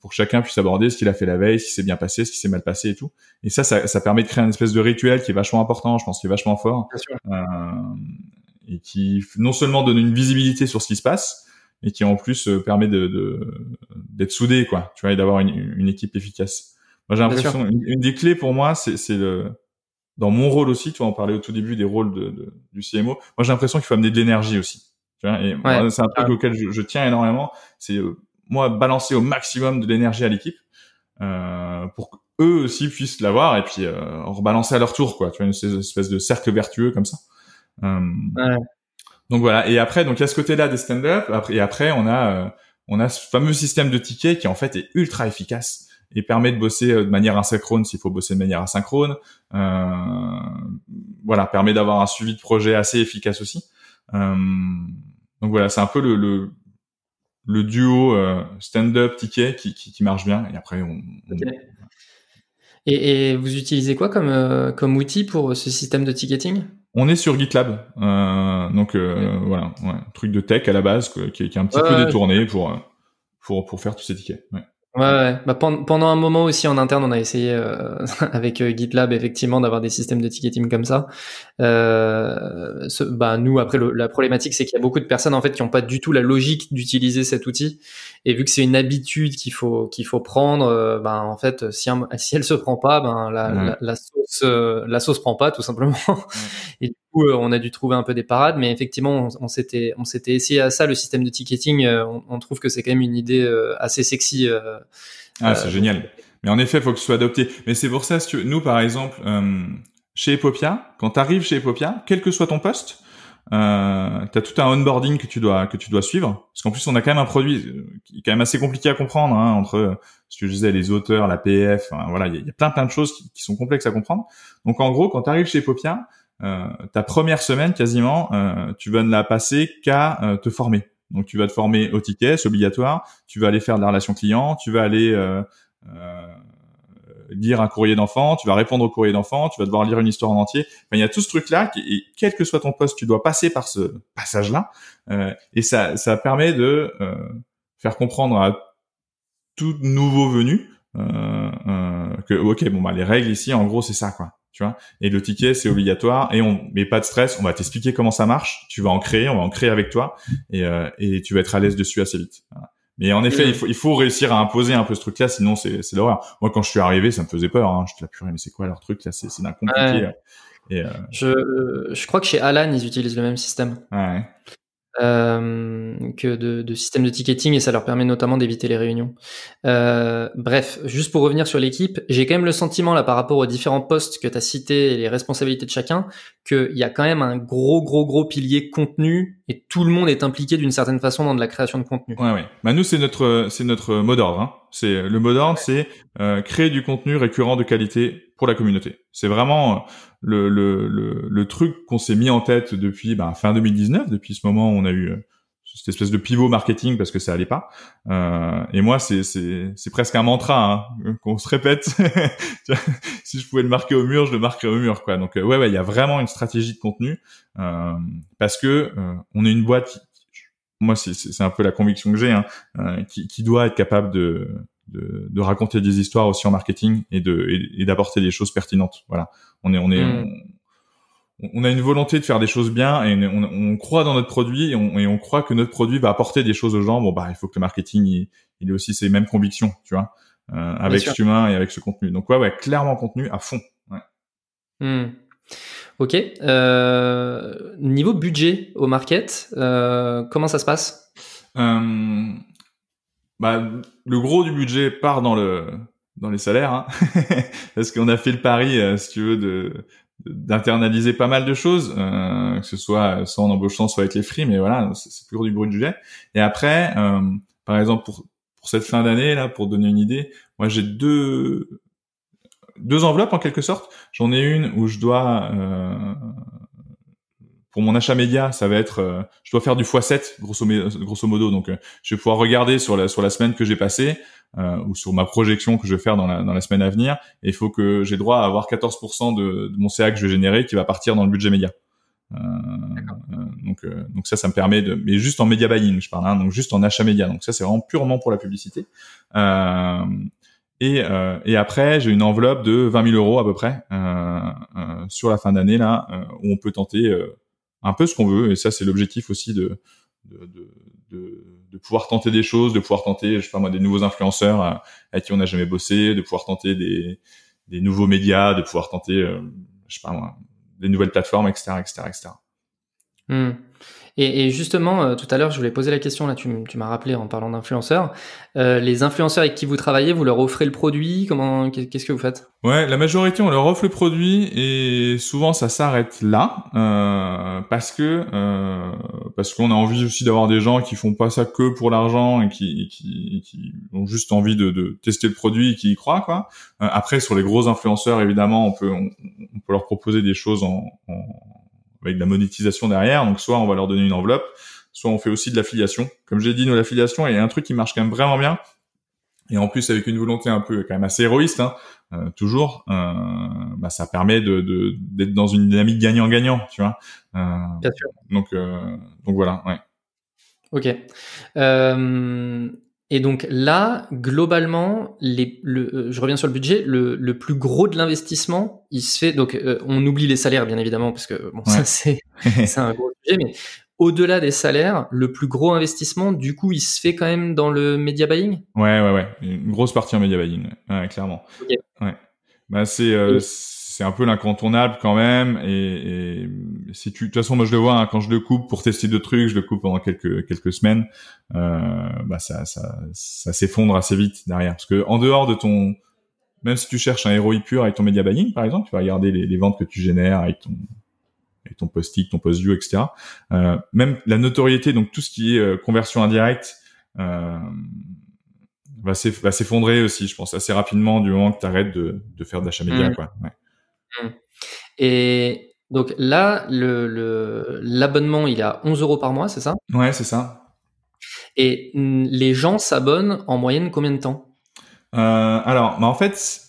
pour que chacun puisse aborder ce qu'il a fait la veille, ce qui s'est bien passé, ce qui s'est mal passé et tout. Et ça, ça, ça, permet de créer une espèce de rituel qui est vachement important, je pense, qui est vachement fort, euh, et qui non seulement donne une visibilité sur ce qui se passe, mais qui en plus euh, permet de d'être soudé, quoi. Tu vois, et d'avoir une, une, équipe efficace. Moi, j'ai l'impression une, des clés pour moi, c'est le dans mon rôle aussi. Tu vois, on parlait au tout début des rôles de, de, du CMO. Moi, j'ai l'impression qu'il faut amener de l'énergie aussi. Tu vois, et c'est un truc auquel je, je tiens énormément. C'est moi balancer au maximum de l'énergie à l'équipe euh, pour qu'eux aussi puissent l'avoir et puis euh, rebalancer à leur tour quoi. Tu vois une espèce de cercle vertueux comme ça. Euh, ouais. donc voilà. Et après donc il y a ce côté là des stand-up. Après et après on a euh, on a ce fameux système de tickets qui en fait est ultra efficace et permet de bosser euh, de manière asynchrone s'il faut bosser de manière asynchrone. Euh, voilà permet d'avoir un suivi de projet assez efficace aussi. Donc voilà c'est un peu le, le le duo euh, stand-up ticket qui, qui, qui, marche bien et après on, Et, et, vous utilisez quoi comme euh, comme outil pour ce système de ticketing? On est sur GitLab, euh, donc euh, voilà, ouais, truc de tech à la base qui, qui, est un petit peu détourné pour pour pour faire tous ces tickets. Ouais. Ouais, ouais. Bah, pendant un moment aussi en interne, on a essayé euh, avec euh, GitLab effectivement d'avoir des systèmes de ticketing comme ça. Euh, ce, bah, nous, après, la problématique, c'est qu'il y a beaucoup de personnes en fait qui n'ont pas du tout la logique d'utiliser cet outil. Et vu que c'est une habitude qu'il faut qu'il faut prendre, euh, ben en fait, si, si elle se prend pas, ben la, la, la, sauce la sauce prend pas tout simplement. Et euh, on a dû trouver un peu des parades, mais effectivement, on, s'était, on s'était essayé à ça, le système de ticketing. Euh, on, trouve que c'est quand même une idée euh, assez sexy. ah, c'est génial. Mais en effet, il faut que ce soit adopté. Mais c'est pour ça, que nous, par exemple, chez Epopia, quand tu arrives chez Epopia, quel que soit ton poste, euh, tu as tout un onboarding que tu dois que tu dois suivre parce qu'en plus on a quand même un produit qui est quand même assez compliqué à comprendre hein, entre ce que je disais les auteurs la PF voilà il y, a plein plein de choses qui, qui, sont complexes à comprendre donc en gros quand tu arrives chez Epopia ta première semaine quasiment, euh, tu vas ne la passer qu'à euh, te former. Donc tu vas te former au ticket, c'est obligatoire. Tu vas aller faire de la relation client, tu vas aller lire un courrier d'enfant, tu vas répondre au courrier d'enfant, tu vas devoir lire une histoire en entier. il y a tout ce truc-là, et quel que soit ton poste, tu dois passer par ce passage-là, euh, et ça, ça permet de faire comprendre à tout nouveau venu euh, que ok bon bah les règles ici en gros c'est ça quoi tu vois et le ticket c'est obligatoire et on mais pas de stress on va t'expliquer comment ça marche tu vas en créer on va en créer avec toi et, et tu vas être à l'aise dessus assez vite mais en effet, il faut, il faut réussir à imposer un peu ce truc-là, sinon c'est, c'est l'horreur. Moi, quand je suis arrivé, ça me faisait peur. Hein. Je te la purée, mais c'est quoi leur truc là C'est, c'est d'un compliqué. Et, euh... je, je crois que chez Alan, ils utilisent le même système. Ouais euh, que de, de système de ticketing et ça leur permet notamment d'éviter les réunions. Euh, bref, juste pour revenir sur l'équipe, j'ai quand même le sentiment là par rapport aux différents postes que tu as cités et les responsabilités de chacun, qu'il y a quand même un gros gros gros pilier contenu et tout le monde est impliqué d'une certaine façon dans de la création de contenu. Ouais ouais. Bah nous c'est notre c'est notre mot d'ordre. Hein. C'est le mot d'ordre, c'est euh, créer du contenu récurrent de qualité pour la communauté. C'est vraiment le, le, le, le truc qu'on s'est mis en tête depuis ben, fin 2019. Depuis ce moment, on a eu euh, cette espèce de pivot marketing parce que ça allait pas. Euh, et moi, c'est c'est presque un mantra hein, qu'on se répète. si je pouvais le marquer au mur, je le marquerais au mur, quoi. Donc euh, ouais, ouais, il y a vraiment une stratégie de contenu euh, parce que euh, on est une boîte. Qui, moi, c'est un peu la conviction que j'ai, hein, qui, qui doit être capable de de, de, raconter des histoires aussi en marketing et de et, d'apporter des choses pertinentes. Voilà, on est on est mm. On, a une volonté de faire des choses bien et on, on croit dans notre produit et on, et on, croit que notre produit va apporter des choses aux gens. Bon bah il faut que le marketing il, il ait aussi ses mêmes convictions, tu vois, euh, avec cet humain et avec ce contenu. Donc ouais ouais clairement contenu à fond. Ouais. Mm. Ok. Euh, niveau budget au market, euh, comment ça se passe? Bah, le gros du budget part dans le dans les salaires, hein. parce qu'on a fait le pari, euh, si tu veux, de d'internaliser pas mal de choses, euh, que ce soit soit en embauchant, soit avec les free, mais voilà, c'est gros du budget. Et après, euh, par exemple, pour pour cette fin d'année là, pour donner une idée, moi j'ai deux deux enveloppes en quelque sorte. J'en ai une où je dois euh, pour mon achat média, ça va être, euh, je dois faire du x7 grosso, grosso modo. Donc, euh, je vais pouvoir regarder sur la sur la semaine que j'ai passée euh, ou sur ma projection que je vais faire dans la dans la semaine à venir. Et il faut que j'ai droit à avoir 14% de, mon CA que je vais générer qui va partir dans le budget média. donc donc ça, ça me permet de, mais juste en média buying, je parle, hein, donc juste en achat média. Donc ça, c'est vraiment purement pour la publicité. Et, et, après, j'ai une enveloppe de 20 000 euros à peu près sur la fin d'année là, où on peut tenter un peu ce qu'on veut. Et ça, c'est l'objectif aussi de de, de, pouvoir tenter des choses, de pouvoir tenter, je sais pas moi, des nouveaux influenceurs à, qui on n'a jamais bossé, de pouvoir tenter des, des nouveaux médias, de pouvoir tenter, euh, je sais pas moi, des nouvelles plateformes, etc., etc., etc. Et, et justement, euh, tout à l'heure, je voulais poser la question, là, tu, tu m'as rappelé en parlant d'influenceurs. Euh, les influenceurs avec qui vous travaillez, vous leur offrez le produit? Comment Qu'est-ce que vous faites? Ouais, la majorité, on leur offre le produit et souvent, ça s'arrête là euh, parce que euh, parce qu'on a envie aussi d'avoir des gens qui font pas ça que pour l'argent et qui, qui, qui, ont juste envie de, de, tester le produit et qui y croient, quoi. Euh, après, sur les gros influenceurs, évidemment, on peut on, on peut leur proposer des choses en, en avec de la monétisation derrière. Donc soit on va leur donner une enveloppe, soit on fait aussi de l'affiliation. Comme j'ai dit, nous l'affiliation est un truc qui marche quand même vraiment bien. Et en plus avec une volonté un peu quand même assez héroïste, hein, euh, toujours, euh, bah, ça permet de d'être dans une dynamique gagnant-gagnant, tu vois. Euh, bien sûr. Donc donc voilà, ouais. Ok. Euh, et donc là, globalement, les, le, euh, je reviens sur le budget, le, le plus gros de l'investissement, il se fait. Donc, euh, on oublie les salaires, bien évidemment, parce que bon, ça c'est un gros budget, mais au-delà des salaires, le plus gros investissement, du coup, il se fait quand même dans le media buying? Ouais, ouais, ouais, une grosse partie en media buying, ouais, clairement. Ouais. Bah c'est euh, c'est un peu l'incontournable quand même. Et, et, si tu, de toute façon, moi je le vois hein, quand je le coupe pour tester d'autres trucs, je le coupe pendant quelques quelques semaines. Euh, bah ça ça, ça s'effondre assez vite derrière, parce que en dehors de ton, même si tu cherches un ROI pur avec ton media buying, par exemple, tu vas regarder les, les ventes que tu génères avec ton avec ton post-it, ton post-view, etc. Euh, même la notoriété, donc tout ce qui est euh, conversion indirecte. Euh, va s'effondrer aussi, je pense, assez rapidement du moment que tu arrêtes de, de faire de l'achat média. Mmh. Quoi. Ouais. Mmh. Et donc là, le, l'abonnement, il est à 11 euros par mois, c'est ça? Ouais, c'est ça. Et les gens s'abonnent en moyenne combien de temps? Euh, Alors, bah en fait,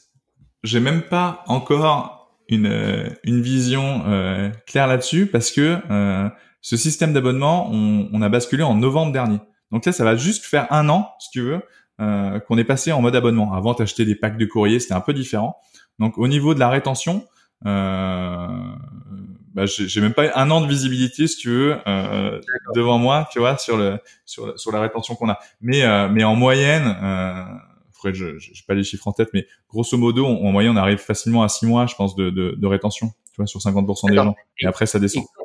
j'ai même pas encore une, une vision euh, claire là-dessus parce que euh, ce système d'abonnement, on, on, a basculé en novembre dernier. Donc là, ça va juste faire un an, si tu veux, euh, qu'on est passé en mode abonnement. Avant, t'achetais des packs de courrier, c'était un peu différent. Donc au niveau de la rétention, euh, bah, j'ai même pas un an de visibilité, si tu veux, euh, devant moi, tu vois, sur le sur, sur la rétention qu'on a. Mais euh, mais en moyenne, euh, je j'ai pas les chiffres en tête, mais grosso modo, en moyenne, on arrive facilement à six mois, je pense, de, de, de rétention, tu vois, sur 50% des gens. Et, après, ça descend. Et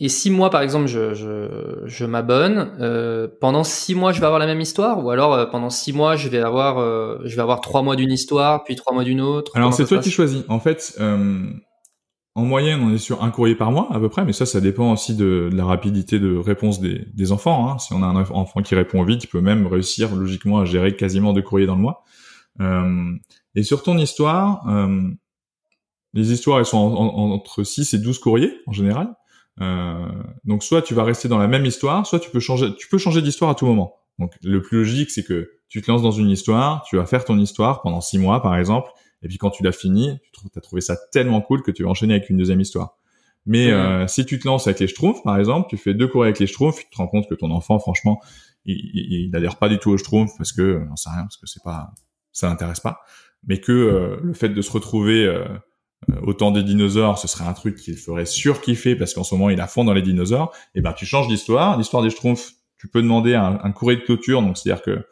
six mois, par exemple, je, je, je m'abonne. Euh, pendant six mois, je vais avoir la même histoire, ou alors euh, pendant six mois, je vais avoir, euh, je vais avoir trois mois d'une histoire, puis trois mois d'une autre? Alors c'est toi qui choisis. En fait, euh, en moyenne, on est sur un courrier par mois à peu près, mais ça, ça dépend aussi de, de la rapidité de réponse des, des enfants. Hein. Si on a un enfant qui répond vite, il peut même réussir logiquement à gérer quasiment deux courriers dans le mois. Euh, et sur ton histoire, les histoires, elles sont entre 6 et 12 courriers en général. Euh, donc soit tu vas rester dans la même histoire, soit tu peux changer, tu peux changer d'histoire à tout moment. Donc le plus logique, c'est que tu te lances dans une histoire, tu vas faire ton histoire pendant six mois par exemple, et puis quand tu l'as fini, tu as trouvé ça tellement cool que tu vas enchaîner avec une deuxième histoire. Mais euh, si tu te lances avec les Schtroumpfs, par exemple, tu fais deux cours avec les Schtroumpfs, tu te rends compte que ton enfant, franchement, il, il, il pas du tout aux Schtroumpfs parce que, j'en sais rien, parce que c'est pas, ça l'intéresse pas, mais que euh, le fait de se retrouver euh, autant des dinosaures, ce serait un truc qu'il ferait surkiffer parce qu'en ce moment il a fond dans les dinosaures. Et ben tu changes d'histoire. L'histoire des Schtroumpfs, tu peux demander un, un courrier de clôture, donc c'est-à-dire que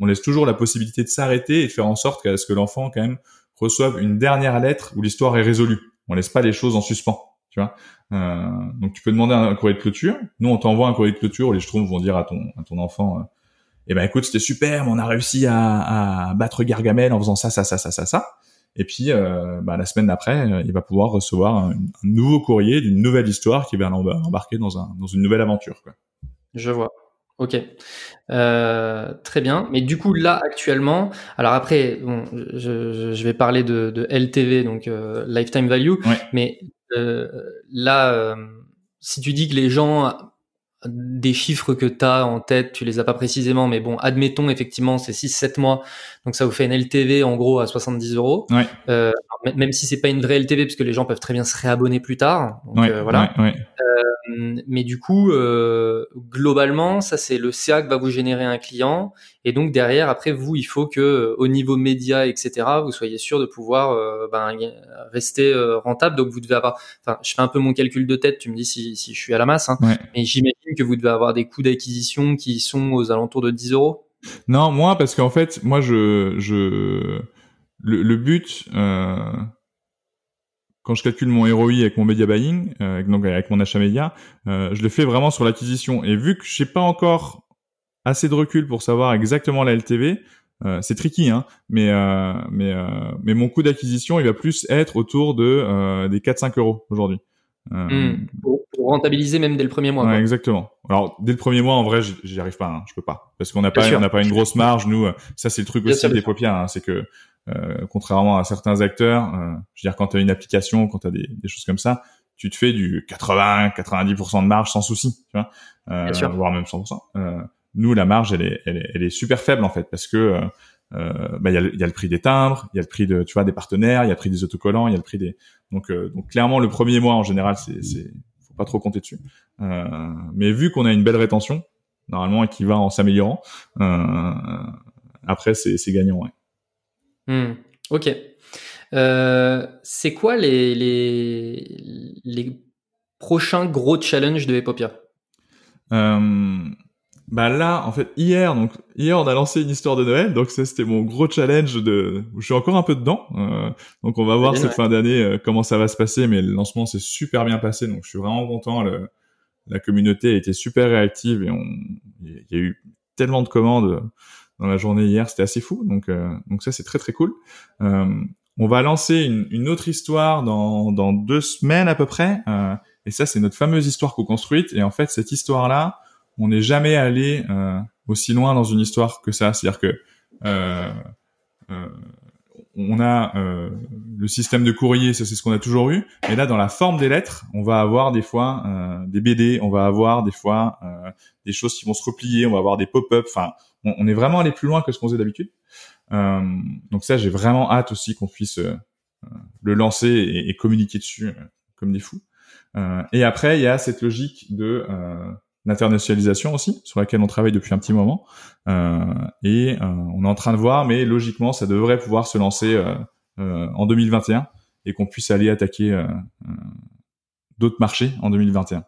on, laisse toujours la possibilité de s'arrêter et de faire en sorte ce que l'enfant quand même reçoive une dernière lettre où l'histoire est résolue. On laisse pas les choses en suspens, tu vois. Euh, donc tu peux demander un, courrier de clôture. Nous on t'envoie un courrier de clôture où les Schtroumpfs vont dire à ton à ton enfant. Euh, eh ben écoute, c'était super, on a réussi à, à battre Gargamel en faisant ça, ça, ça, ça, ça, ça. Et puis, euh, bah, la semaine d'après, euh, il va pouvoir recevoir un, nouveau courrier d'une nouvelle histoire qui va l'embarquer dans, un, dans une nouvelle aventure. Quoi. Je vois. Ok, euh, très bien. Mais du coup, là actuellement, alors après, bon, je, je vais parler de, de LTV, donc euh, lifetime value. Mais euh, là, si tu dis que les gens des chiffres que tu as en tête, tu les as pas précisément, mais bon, admettons effectivement c'est 6-7 mois, donc ça vous fait une LTV en gros à 70 euros. Euh, même si c'est pas une vraie LTV, parce que les gens peuvent très bien se réabonner plus tard. Donc, euh, voilà. Euh, mais du coup, euh, globalement, ça c'est le CA que va vous générer un client, et donc derrière, après vous, il faut que au niveau média, etc., vous soyez sûr de pouvoir ben, rester rentable. Donc vous devez avoir, enfin, je fais un peu mon calcul de tête, tu me dis si, si je suis à la masse, hein, mais j'imagine que vous devez avoir des coûts d'acquisition qui sont aux alentours de 10 euros. Non, moi, parce qu'en fait, moi, je, je, le, le but, euh, quand je calcule mon ROI avec mon media buying, euh, donc avec mon achat média, euh, je le fais vraiment sur l'acquisition. Et vu que j'ai pas encore assez de recul pour savoir exactement la LTV, euh, c'est tricky, hein, mais euh, mais euh, mais mon coût d'acquisition, il va plus être autour de des 4-5 euros aujourd'hui. Hmm. Pour, rentabiliser même dès le premier mois. Ouais, exactement. Alors dès le premier mois, en vrai, j'y arrive pas, hein, je peux pas, parce qu'on n'a pas on n'a pas une grosse marge. Nous, ça c'est le truc aussi des paupières, hein, c'est que euh, contrairement à certains acteurs, euh, je veux dire quand tu as une application, quand tu as des, des, choses comme ça, tu te fais du 80-90% de marge sans souci, tu vois, euh, voire même 100%. Euh, nous, la marge, elle est, elle est, elle est, super faible en fait, parce que euh, bah, il y, a le, y, a le prix des timbres, il y a le prix de, tu vois, des partenaires, il y a le prix des autocollants, il y a le prix des, donc, donc clairement le premier mois en général, c'est, c'est, faut pas trop compter dessus. mais vu qu'on a une belle rétention, normalement, et qui va en s'améliorant, après c'est, c'est gagnant. Ouais. Hmm. Ok. Euh, c'est quoi les, les, les, prochains gros challenges de Epopia? Euh, Bah là, en fait, hier, donc hier, on a lancé une histoire de Noël, donc ça c'était mon gros challenge de. Je suis encore un peu dedans, euh, donc on va voir cette fin d'année comment ça va se passer, mais le lancement s'est super bien passé, donc je suis vraiment content. Le, la communauté a été super réactive et on, il y a eu tellement de commandes dans la journée hier, c'était assez fou. Donc, euh, donc ça, c'est très très cool. Euh, on va lancer une, une, autre histoire dans, dans deux semaines à peu près. Euh, et ça, c'est notre fameuse histoire co-construite. Et en fait, cette histoire-là, on n'est jamais allé euh, aussi loin dans une histoire que ça. C'est-à-dire que euh, on a le système de courrier, ça c'est ce qu'on a toujours eu. Et là, dans la forme des lettres, on va avoir des fois des BD, on va avoir des fois des choses qui vont se replier, on va avoir des pop-up. Enfin, on, est vraiment allé plus loin que ce qu'on faisait d'habitude. Euh, donc ça, j'ai vraiment hâte aussi qu'on puisse euh, le lancer et, communiquer dessus euh, comme des fous. et après, il y a cette logique de d'internationalisation aussi, sur laquelle on travaille depuis un petit moment. Euh, et on est en train de voir, mais logiquement, ça devrait pouvoir se lancer en 2021 et qu'on puisse aller attaquer d'autres marchés en 2021.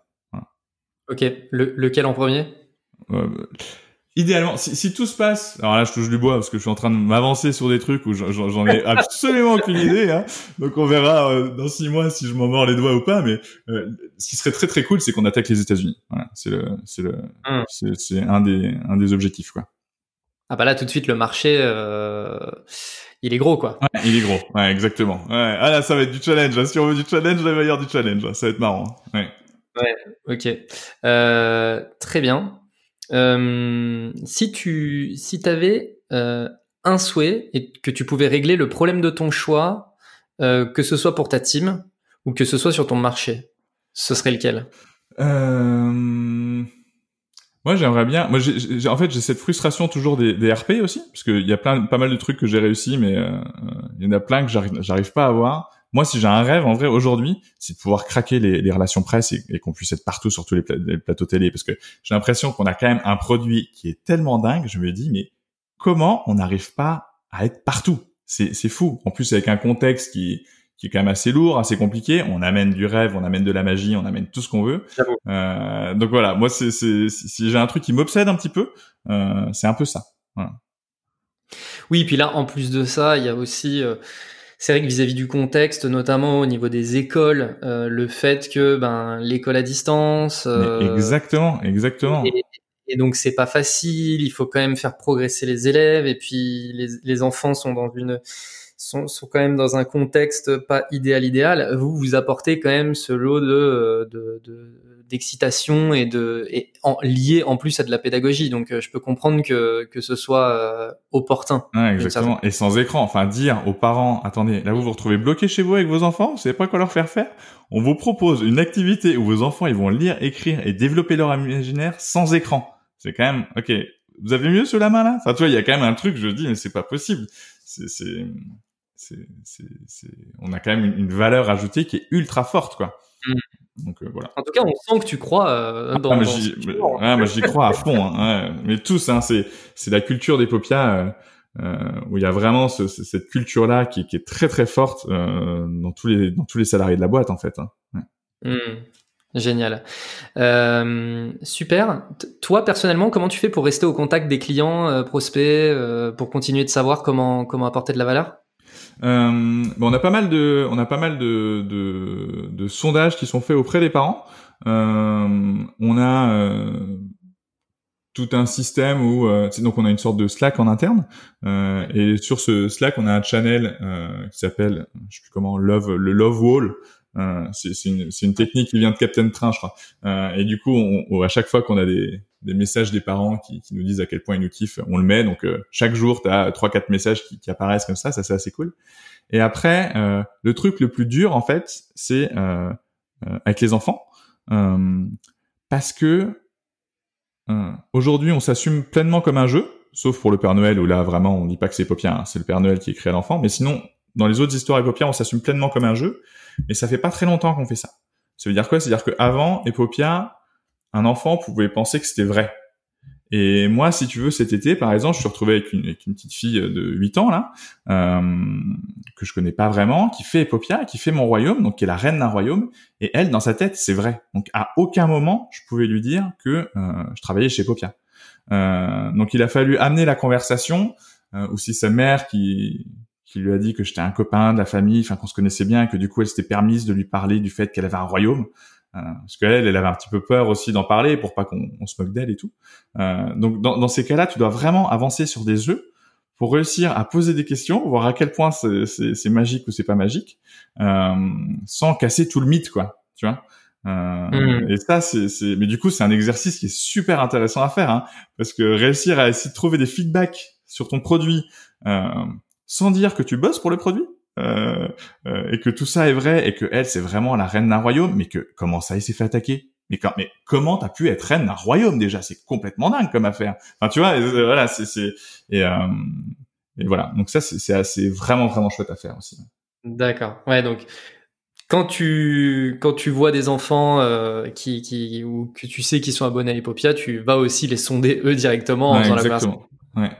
Ok, lequel en premier? Idéalement, si, si, tout se passe, alors là je touche du bois parce que je suis en train de m'avancer sur des trucs où j'en ai absolument aucune idée, hein. donc on verra euh, dans six mois si je m'en mords les doigts ou pas. Mais euh, ce qui serait très très cool, c'est qu'on attaque les États-Unis. Voilà, c'est le, c'est le, hum. c'est un des, un des objectifs quoi. Ah bah là tout de suite le marché, euh, il est gros quoi. Ouais, il est gros, ouais exactement. Ouais. Ah là ça va être du challenge. Hein. Si on veut du challenge, là, il va y avoir du challenge. Hein. Ça va être marrant. Ouais. Ouais. Ok. Euh, très bien. Euh, si tu si avais euh, un souhait et que tu pouvais régler le problème de ton choix, euh, que ce soit pour ta team ou que ce soit sur ton marché, ce serait lequel? Moi, j'aimerais bien. Moi, en fait, j'ai cette frustration toujours des, RP aussi, parce qu'il y a plein, pas mal de trucs que j'ai réussi, mais il y en a plein que j'arrive, j'arrive pas à avoir. Moi, si j'ai un rêve, en vrai, aujourd'hui, c'est de pouvoir craquer les, les relations presse et, qu'on puisse être partout sur tous les, plateaux télé. Parce que j'ai l'impression qu'on a quand même un produit qui est tellement dingue. Je me dis, mais comment on n'arrive pas à être partout? C'est fou. En plus, avec un contexte qui, qui est quand même assez lourd, assez compliqué. On amène du rêve, on amène de la magie, on amène tout ce qu'on veut. Euh, donc voilà, moi, c'est si j'ai un truc qui m'obsède un petit peu, euh, c'est un peu ça. Voilà. Oui, puis là, en plus de ça, il y a aussi... Euh c'est vrai que vis-à-vis du contexte, notamment au niveau des écoles, euh, le fait que ben l'école à distance. Euh, exactement, exactement. Et, et donc c'est pas facile. Il faut quand même faire progresser les élèves. Et puis les, les enfants sont dans une sont, sont quand même dans un contexte pas idéal idéal. Vous vous apportez quand même ce lot de, de, de d'excitation et de et en, lié en plus à de la pédagogie. Donc euh, je peux comprendre que que ce soit euh, opportun. Ouais, exactement. Et sans écran, enfin dire aux parents, attendez, là vous vous retrouvez bloqué chez vous avec vos enfants, vous savez pas quoi leur faire faire. On vous propose une activité où vos enfants ils vont lire, écrire et développer leur imaginaire sans écran. C'est quand même ok. Vous avez mieux sous la main là? Enfin, tu vois, il y a quand même un truc. Je dis, mais c'est pas possible. C'est c'est c'est on a quand même une, valeur ajoutée qui est ultra forte quoi. Donc euh, voilà. En tout cas, on sent que tu crois euh, ah, dans. Ah, mais j'y crois à fond. Hein, Mais tous, hein, c'est c'est la culture des popias euh, euh, où il y a vraiment ce, cette culture là qui, qui, est très très forte euh, dans tous les dans tous les salariés de la boîte en fait. Hein. Mmh. Génial. Euh, super. toi, personnellement, comment tu fais pour rester au contact des clients, prospects, pour continuer de savoir comment, comment apporter de la valeur? Euh, bon, on a pas mal de, on a pas mal de, de, de sondages qui sont faits auprès des parents. Euh, on a euh, tout un système où euh, donc on a une sorte de Slack en interne. Euh, et sur ce Slack on a un channel euh, qui s'appelle je sais plus comment Love le Love Wall. Euh, c'est une, une, technique qui vient de Captain Train je crois. Et du coup on, à chaque fois qu'on a des, des messages des parents qui, qui, nous disent à quel point ils nous kiffent, on le met. Donc euh, chaque jour, tu as trois quatre messages qui, qui, apparaissent comme ça, ça c'est assez cool. Et après, euh, le truc le plus dur en fait, c'est euh, euh avec les enfants, parce que aujourd'hui on s'assume pleinement comme un jeu, sauf pour le Père Noël où là vraiment on dit pas que c'est Popia, hein, c'est le Père Noël qui à l'enfant. Mais sinon, dans les autres histoires Epopia, on s'assume pleinement comme un jeu, mais ça fait pas très longtemps qu'on fait ça. Ça veut dire quoi? C'est-à-dire qu'avant, Epopia, un enfant pouvait penser que c'était vrai. Et moi, si tu veux, cet été, par exemple, je suis retrouvé avec une, petite fille de 8 ans là, euh, que je connais pas vraiment, qui fait Epopia, qui fait mon royaume, donc qui est la reine d'un royaume. Et elle, dans sa tête, c'est vrai. Donc à aucun moment, je pouvais lui dire que euh, je travaillais chez Epopia. Euh, donc il a fallu amener la conversation, euh, aussi sa mère qui qui lui a dit que j'étais un copain de la famille, enfin qu'on se connaissait bien, et que du coup elle s'était permise de lui parler du fait qu'elle avait un royaume. Euh, parce qu'elle, elle avait un petit peu peur aussi d'en parler pour pas qu'on se moque d'elle et tout. Euh, donc dans, dans ces cas-là, tu dois vraiment avancer sur des œufs pour réussir à poser des questions, voir à quel point c'est magique ou c'est pas magique, euh, sans casser tout le mythe, quoi. Tu vois. Euh, mmh. Et ça, c'est, mais du coup, c'est un exercice qui est super intéressant à faire, hein, parce que réussir à essayer de trouver des feedbacks sur ton produit euh, sans dire que tu bosses pour le produit, euh, euh, et que tout ça est vrai et que elle c'est vraiment la reine d'un royaume, mais que comment ça il s'est fait attaquer? Mais, quand, mais comment t'as pu être reine d'un royaume déjà? C'est complètement dingue comme affaire. Enfin, tu vois, euh, voilà, c'est et, et voilà. Donc ça, c'est assez vraiment vraiment chouette à faire aussi. D'accord. Ouais, donc quand tu quand tu vois des enfants euh, qui qui ou que tu sais qu'ils sont abonnés à Epopia, tu vas aussi les sonder eux directement en faisant exactement. la Ouais.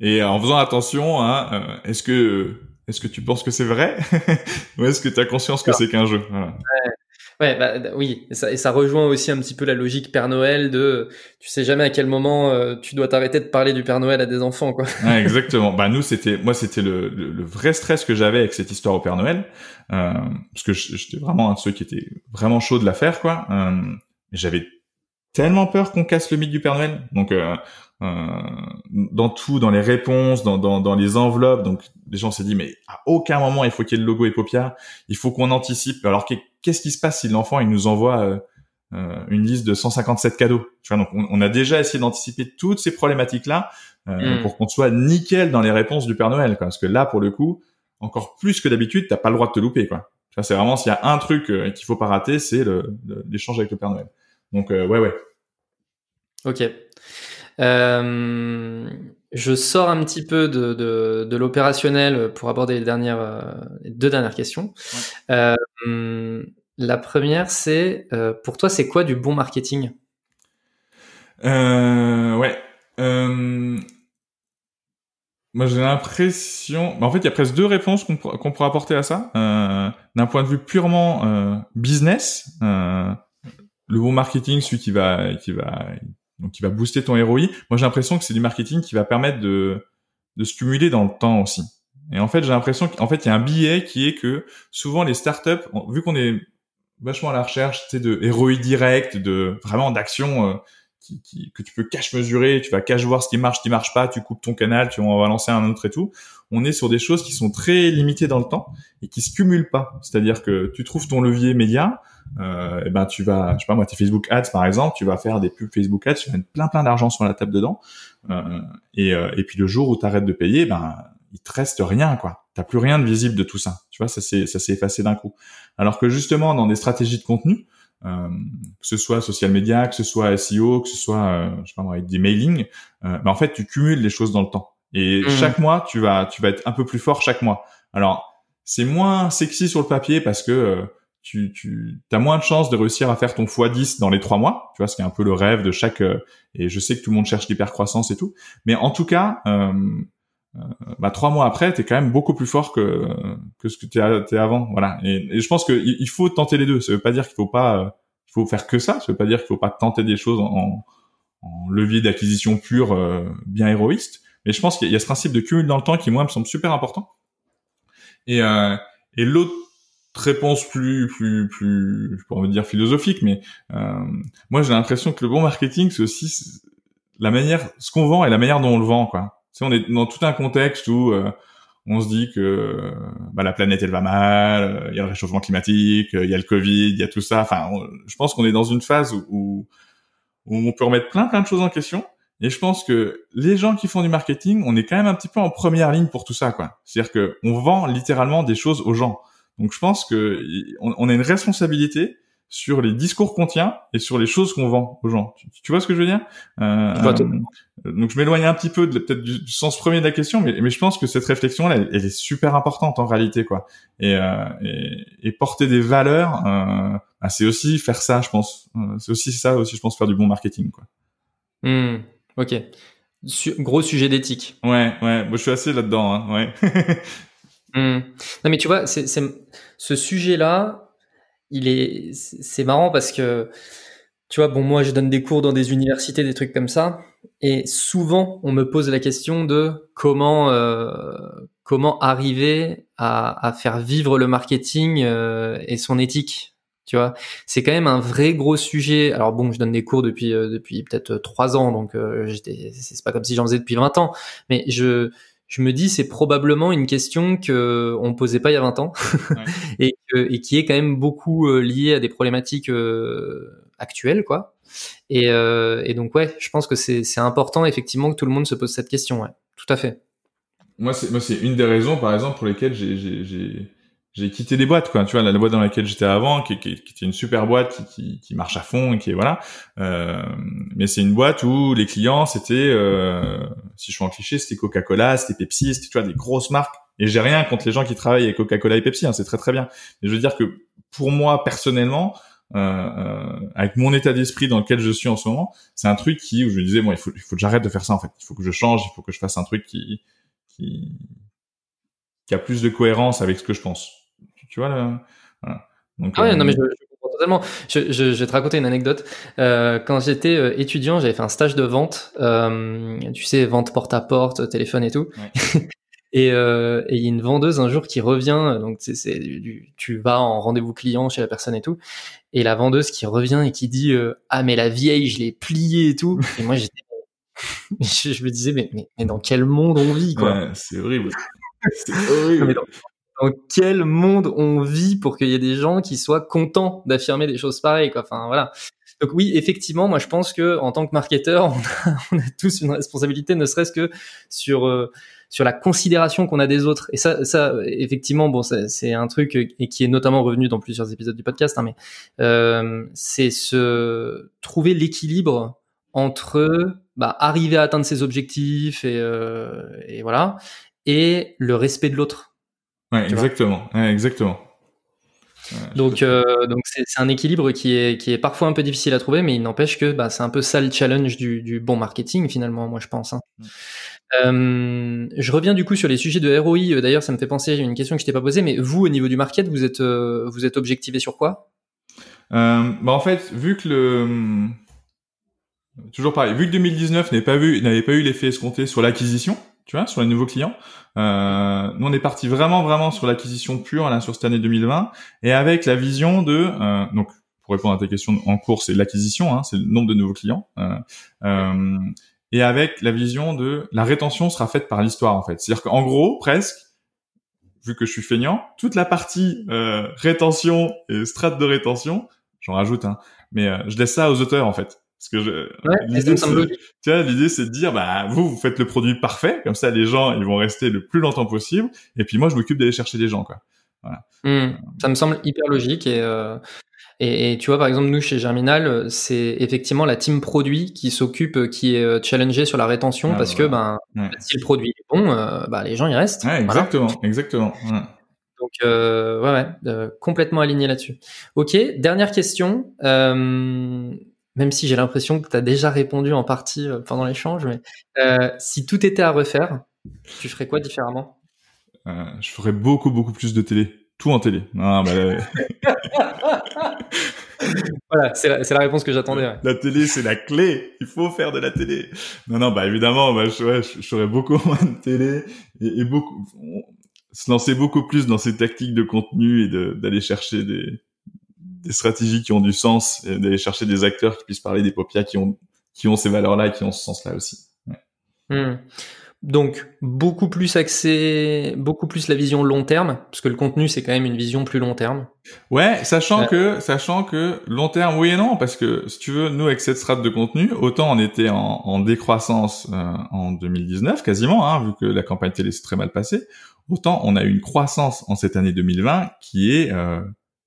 Et en faisant attention, hein, est-ce que est-ce que tu penses que c'est vrai ou est-ce que tu as conscience que c'est qu'un jeu? Voilà. ouais. Ouais, bah, oui, et ça, et ça, rejoint aussi un petit peu la logique Père Noël de tu sais jamais à quel moment euh, tu dois t'arrêter de parler du Père Noël à des enfants, quoi. Ouais, exactement. bah nous, c'était moi, c'était le, le, vrai stress que j'avais avec cette histoire au Père Noël, euh, parce que j'étais vraiment un de ceux qui étaient vraiment chaud de la faire, quoi. Euh, j'avais tellement peur qu'on casse le mythe du Père Noël, donc dans tout, dans les réponses, dans, dans, dans les enveloppes. Donc les gens s'est dit mais à aucun moment il faut qu'il y ait le logo Epopia, il faut qu'on anticipe. Alors qu'est-ce qui se passe si l'enfant il nous envoie euh, euh une liste de 157 cadeaux? Tu vois donc on, a déjà essayé d'anticiper toutes ces problématiques là euh, hmm. pour qu'on soit nickel dans les réponses du Père Noël, quoi. Parce que là pour le coup encore plus que d'habitude t'as pas le droit de te louper quoi. Tu vois c'est vraiment s'il y a un truc euh, qu'il faut pas rater c'est l'échange avec le Père Noël. Donc ouais ouais. Ok. Euh, je sors un petit peu de, de, de l'opérationnel pour aborder les dernières, euh, les deux dernières questions. Euh, la première, c'est pour toi, c'est quoi du bon marketing? Euh, Ouais. Moi, j'ai l'impression. En fait, il y a presque deux réponses qu'on qu'on pourrait apporter à ça. D'un point de vue purement business, le bon marketing, celui qui va, qui va, donc qui va booster ton ROI. Moi, j'ai l'impression que c'est du marketing qui va permettre de, de se cumuler dans le temps aussi. Et en fait, j'ai l'impression qu'en fait, il y a un billet qui est que souvent les startups, vu qu'on est vachement à la recherche, tu sais, de ROI direct, de vraiment d'action euh, qui, qui, que tu peux cash mesurer, tu vas cash voir ce qui marche, ce qui marche pas, tu coupes ton canal, tu vas lancer un autre et tout. On est sur des choses qui sont très limitées dans le temps et qui se cumulent pas. C'est-à-dire que tu trouves ton levier média, euh, et eh ben tu vas, je sais pas moi, tes Facebook Ads par exemple, tu vas faire des pubs Facebook Ads, tu vas mettre plein plein d'argent sur la table dedans, euh, et, euh, et puis le jour où tu arrêtes de payer, ben il te reste rien quoi. T'as plus rien de visible de tout ça. Tu vois, ça s'est ça s'est effacé d'un coup. Alors que justement dans des stratégies de contenu, euh, que ce soit social media, que ce soit SEO, que ce soit euh, je sais pas moi, avec des mailings, euh, ben en fait tu cumules les choses dans le temps. Et mmh. chaque mois tu vas tu vas être un peu plus fort chaque mois. Alors c'est moins sexy sur le papier parce que euh, tu, tu as moins de chances de réussir à faire ton x10 dans les trois mois, tu vois, ce qui est un peu le rêve de chaque. Euh, et je sais que tout le monde cherche l'hypercroissance et tout, mais en tout cas, euh, euh, bah, trois mois après, tu es quand même beaucoup plus fort que que ce que tu es avant, voilà. Et, je pense qu'il il faut tenter les deux. Ça veut pas dire qu'il faut pas, euh, il faut faire que ça. Ça veut pas dire qu'il faut pas tenter des choses en, en levier d'acquisition pur, bien héroïste. Mais je pense qu'il y a ce principe de cumul dans le temps qui moi me semble super important. Et et l'autre réponse plus plus plus je pourrais dire philosophique mais euh, moi j'ai l'impression que le bon marketing c'est aussi la manière ce qu'on vend et la manière dont on le vend quoi on est dans tout un contexte où euh, on se dit que bah, la planète elle va mal il y a le réchauffement climatique il y a le covid il y a tout ça enfin je pense qu'on est dans une phase où, où, on peut remettre plein plein de choses en question et je pense que les gens qui font du marketing, on est quand même un petit peu en première ligne pour tout ça, quoi. C'est-à-dire que on vend littéralement des choses aux gens. Donc je pense que on, a une responsabilité sur les discours qu'on tient et sur les choses qu'on vend aux gens. Tu, vois ce que je veux dire? Euh, euh Donc je m'éloigne un petit peu de peut-être du, sens premier de la question, mais, mais je pense que cette réflexion-là, elle, elle, est super importante en réalité, quoi. Et, euh, et, et porter des valeurs, euh, bah, c'est aussi faire ça, je pense. Euh, c'est aussi ça, aussi, je pense, faire du bon marketing, quoi. Mmh, ok. gros sujet d'éthique. Ouais, ouais. Moi, je suis assez là-dedans. Hein, ouais. Mmh. Non, mais tu vois, c'est, ce sujet-là, il est, c'est marrant parce que, tu vois, bon, moi, je donne des cours dans des universités, des trucs comme ça, et souvent, on me pose la question de comment, euh, comment arriver à, à, faire vivre le marketing euh, et son éthique. Tu vois, c'est quand même un vrai gros sujet. Alors bon, je donne des cours depuis euh, depuis peut-être trois ans, donc euh, j'étais, c'est pas comme si j'en faisais depuis 20 ans, mais je je me dis c'est probablement une question que on posait pas il y a 20 ans et, et, qui est quand même beaucoup euh, liée à des problématiques euh, actuelles quoi. Et, euh, et, donc ouais, je pense que c'est important effectivement que tout le monde se pose cette question. Ouais, tout à fait. Moi c'est moi c'est une des raisons par exemple pour lesquelles j'ai j'ai quitté des boîtes quoi tu vois la, boîte dans laquelle j'étais avant qui, qui, qui, était une super boîte qui, qui, marche à fond et qui est voilà euh, mais c'est une boîte où les clients c'était euh, si je suis en cliché c'était Coca-Cola c'était Pepsi c'était tu vois des grosses marques et j'ai rien contre les gens qui travaillent avec Coca-Cola et Pepsi hein, c'est très très bien mais je veux dire que pour moi personnellement, euh, euh, avec mon état d'esprit dans lequel je suis en ce moment, c'est un truc qui où je me disais bon il faut il faut que j'arrête de faire ça en fait. Il faut que je change, il faut que je fasse un truc qui qui qui a plus de cohérence avec ce que je pense. Tu vois là. Donc, ah ouais, non mais je, je comprends totalement. Je, je, je, vais te raconter une anecdote. Euh, quand j'étais euh, étudiant, j'avais fait un stage de vente. Euh, tu sais, vente porte à porte, téléphone et tout. Ouais. Et euh, il y a une vendeuse un jour qui revient, donc c'est, tu vas en rendez-vous client chez la personne et tout, et la vendeuse qui revient et qui dit euh, ah mais la vieille je l'ai pliée et tout, et moi j'étais, je, je, me disais mais, mais, mais dans quel monde on vit quoi? Ouais, C'est horrible. C'est horrible. Dans, quel monde on vit pour qu'il y ait des gens qui soient contents d'affirmer des choses pareilles quoi Enfin voilà. Donc oui, effectivement, moi je pense que en tant que marketeur, on a, tous une responsabilité, ne serait-ce que sur euh, sur la considération qu'on a des autres. Et ça, ça effectivement, bon, c'est un truc et qui est notamment revenu dans plusieurs épisodes du podcast, hein, mais euh, c'est se trouver l'équilibre entre bah, arriver à atteindre ses objectifs et, euh, et voilà, et le respect de l'autre. Ouais, exactement, ouais, exactement. Ouais, donc, euh, donc c'est un équilibre qui est, qui est parfois un peu difficile à trouver, mais il n'empêche que bah, c'est un peu ça le challenge du, du bon marketing finalement, moi je pense. Hein. Euh, je reviens du coup sur les sujets de ROI. D'ailleurs, ça me fait penser à une question que je t'ai pas posée, mais vous, au niveau du market, vous êtes, euh, vous êtes objectivé sur quoi? Euh, bah En fait, vu que le toujours pareil, vu que 2019 n'avait pas vu, n'avait pas eu l'effet escompté sur l'acquisition, tu vois, sur les nouveaux clients. Euh, nous, on est parti vraiment, vraiment sur l'acquisition pure là sur cette année 2020 et avec la vision de euh, donc pour répondre à ta question en cours, c'est l'acquisition, hein, c'est le nombre de nouveaux clients. Euh, et avec la vision de la rétention sera faite par l'histoire en fait. C'est-à-dire qu'en gros, presque, vu que je suis feignant, toute la partie euh, rétention et strate de rétention, j'en rajoute, hein, mais euh, je laisse ça aux auteurs en fait. Parce que je, ouais, l'idée, c'est de dire, bah vous, vous faites le produit parfait, comme ça les gens ils vont rester le plus longtemps possible, et puis moi je m'occupe d'aller chercher des gens quoi. Voilà. Mmh, ça me semble hyper logique et euh, et, et, tu vois, par exemple, nous chez Germinal, c'est effectivement la team produit qui s'occupe, euh, qui est euh, challengée sur la rétention, ah, parce que ben, ouais. si le produit est bon, euh, bah, les gens y restent. Ouais, exactement, voilà. exactement. Donc euh, ouais, ouais euh, complètement aligné là-dessus. Ok, dernière question. Même si j'ai l'impression que tu as déjà répondu en partie pendant l'échange, mais si tout était à refaire, tu ferais quoi différemment? Je ferais beaucoup beaucoup plus de télé tout en télé. Non, bah, voilà, c'est la, la, réponse que j'attendais. Ouais. La télé, c'est la clé. Il faut faire de la télé. Non, non, bah évidemment, bah, je, ouais, je, je ferais beaucoup moins de télé et, et beaucoup, on, se lancer beaucoup plus dans ces tactiques de contenu et d'aller chercher des, des stratégies qui ont du sens, d'aller chercher des acteurs qui puissent parler des popias qui ont qui ont ces valeurs-là et qui ont ce sens-là aussi. Ouais. Mmh. Donc beaucoup plus axé, beaucoup plus la vision long terme, parce que le contenu c'est quand même une vision plus long terme. Ouais, sachant que sachant que long terme, oui et non, parce que si tu veux, nous avec cette strate de contenu, autant on était en, en décroissance euh, en 2019 quasiment, hein, vu que la campagne télé s'est très mal passée, autant on a eu une croissance en cette année 2020 qui est, euh,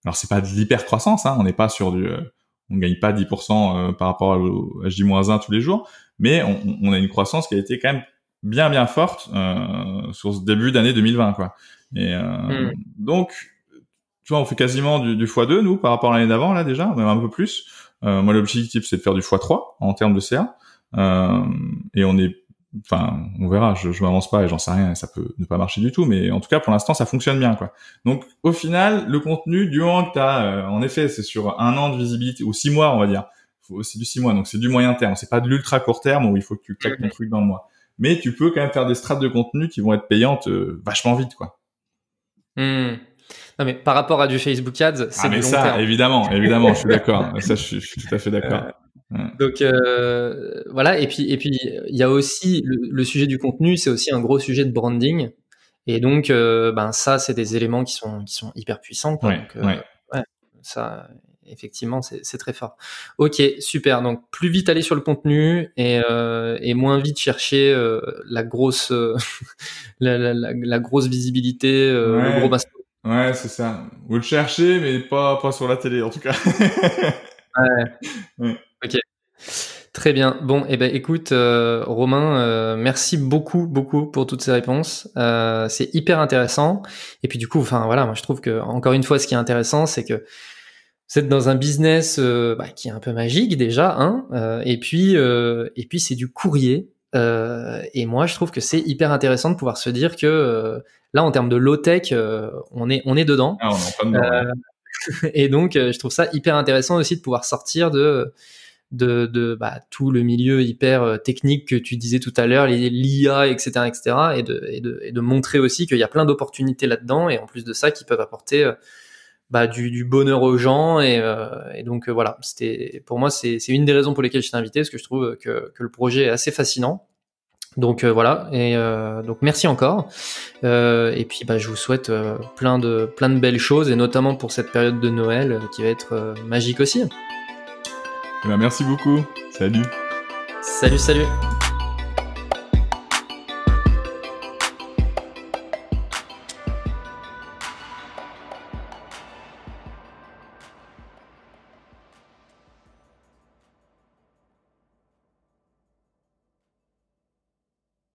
alors c'est pas de l'hyper croissance, hein, on n'est pas sur du, euh, on gagne pas 10% par rapport à J-1 tous les jours, mais on, on a une croissance qui a été quand même bien bien forte euh, sur ce début d'année 2020 quoi. Et euh, mm. donc tu vois on fait quasiment du, du x2 nous par rapport à l'année d'avant là déjà même un peu plus. Euh, moi l'objectif c'est de faire du x3 en termes de CA euh, et on est enfin on verra je, je m'avance pas et j'en sais rien ça peut ne pas marcher du tout mais en tout cas pour l'instant ça fonctionne bien quoi donc au final le contenu du moment que tu as euh, en effet c'est sur un an de visibilité ou six mois on va dire c'est du six mois donc c'est du moyen terme c'est pas de l'ultra court terme où il faut que tu claques ton truc dans le mois mais tu peux quand même faire des strates de contenu qui vont être payantes euh, vachement vite, quoi. Mmh. Non, mais par rapport à du Facebook Ads, c'est ah, mais ça, terme. évidemment, évidemment, je suis d'accord. ça, je suis, je suis, tout à fait d'accord. Euh, donc euh, voilà, et puis et puis il y a aussi le, le sujet du contenu, c'est aussi un gros sujet de branding, et donc euh, ben ça, c'est des éléments qui sont qui sont hyper puissants. Quoi. Ouais, donc, euh, ouais. ouais, ça effectivement, c'est très fort. Ok, super. Donc plus vite aller sur le contenu et, et moins vite chercher la grosse la, la, la, la, grosse visibilité, le gros baston. Ouais, c'est ça. Vous le cherchez, mais pas pas sur la télé en tout cas. ouais. Ok. Très bien. Bon, eh ben, écoute, euh, Romain, euh, merci beaucoup, beaucoup pour toutes ces réponses. Euh, c'est hyper intéressant. Et puis du coup, enfin voilà, moi je trouve que encore une fois, ce qui est intéressant, c'est que vous êtes dans un business bah, qui est un peu magique déjà, hein. et puis et puis c'est du courrier. et moi, je trouve que c'est hyper intéressant de pouvoir se dire que là, en termes de low tech, on est on est dedans. Ah, on est en dedans. et donc, je trouve ça hyper intéressant aussi de pouvoir sortir de de, de bah, tout le milieu hyper euh, technique que tu disais tout à l'heure, l'IA, etc., etc., et de, et de, et de montrer aussi qu'il y a plein d'opportunités là-dedans, et en plus de ça, qui peuvent apporter euh, bah, du, du, bonheur aux gens, et, euh, et donc voilà, c'était pour moi c'est une des raisons pour lesquelles je t'ai invité, parce que je trouve que, que le projet est assez fascinant. Donc voilà, et donc merci encore. et puis bah, je vous souhaite plein de plein de belles choses, et notamment pour cette période de Noël qui va être magique aussi. Eh ben, merci beaucoup. Salut. Salut, salut.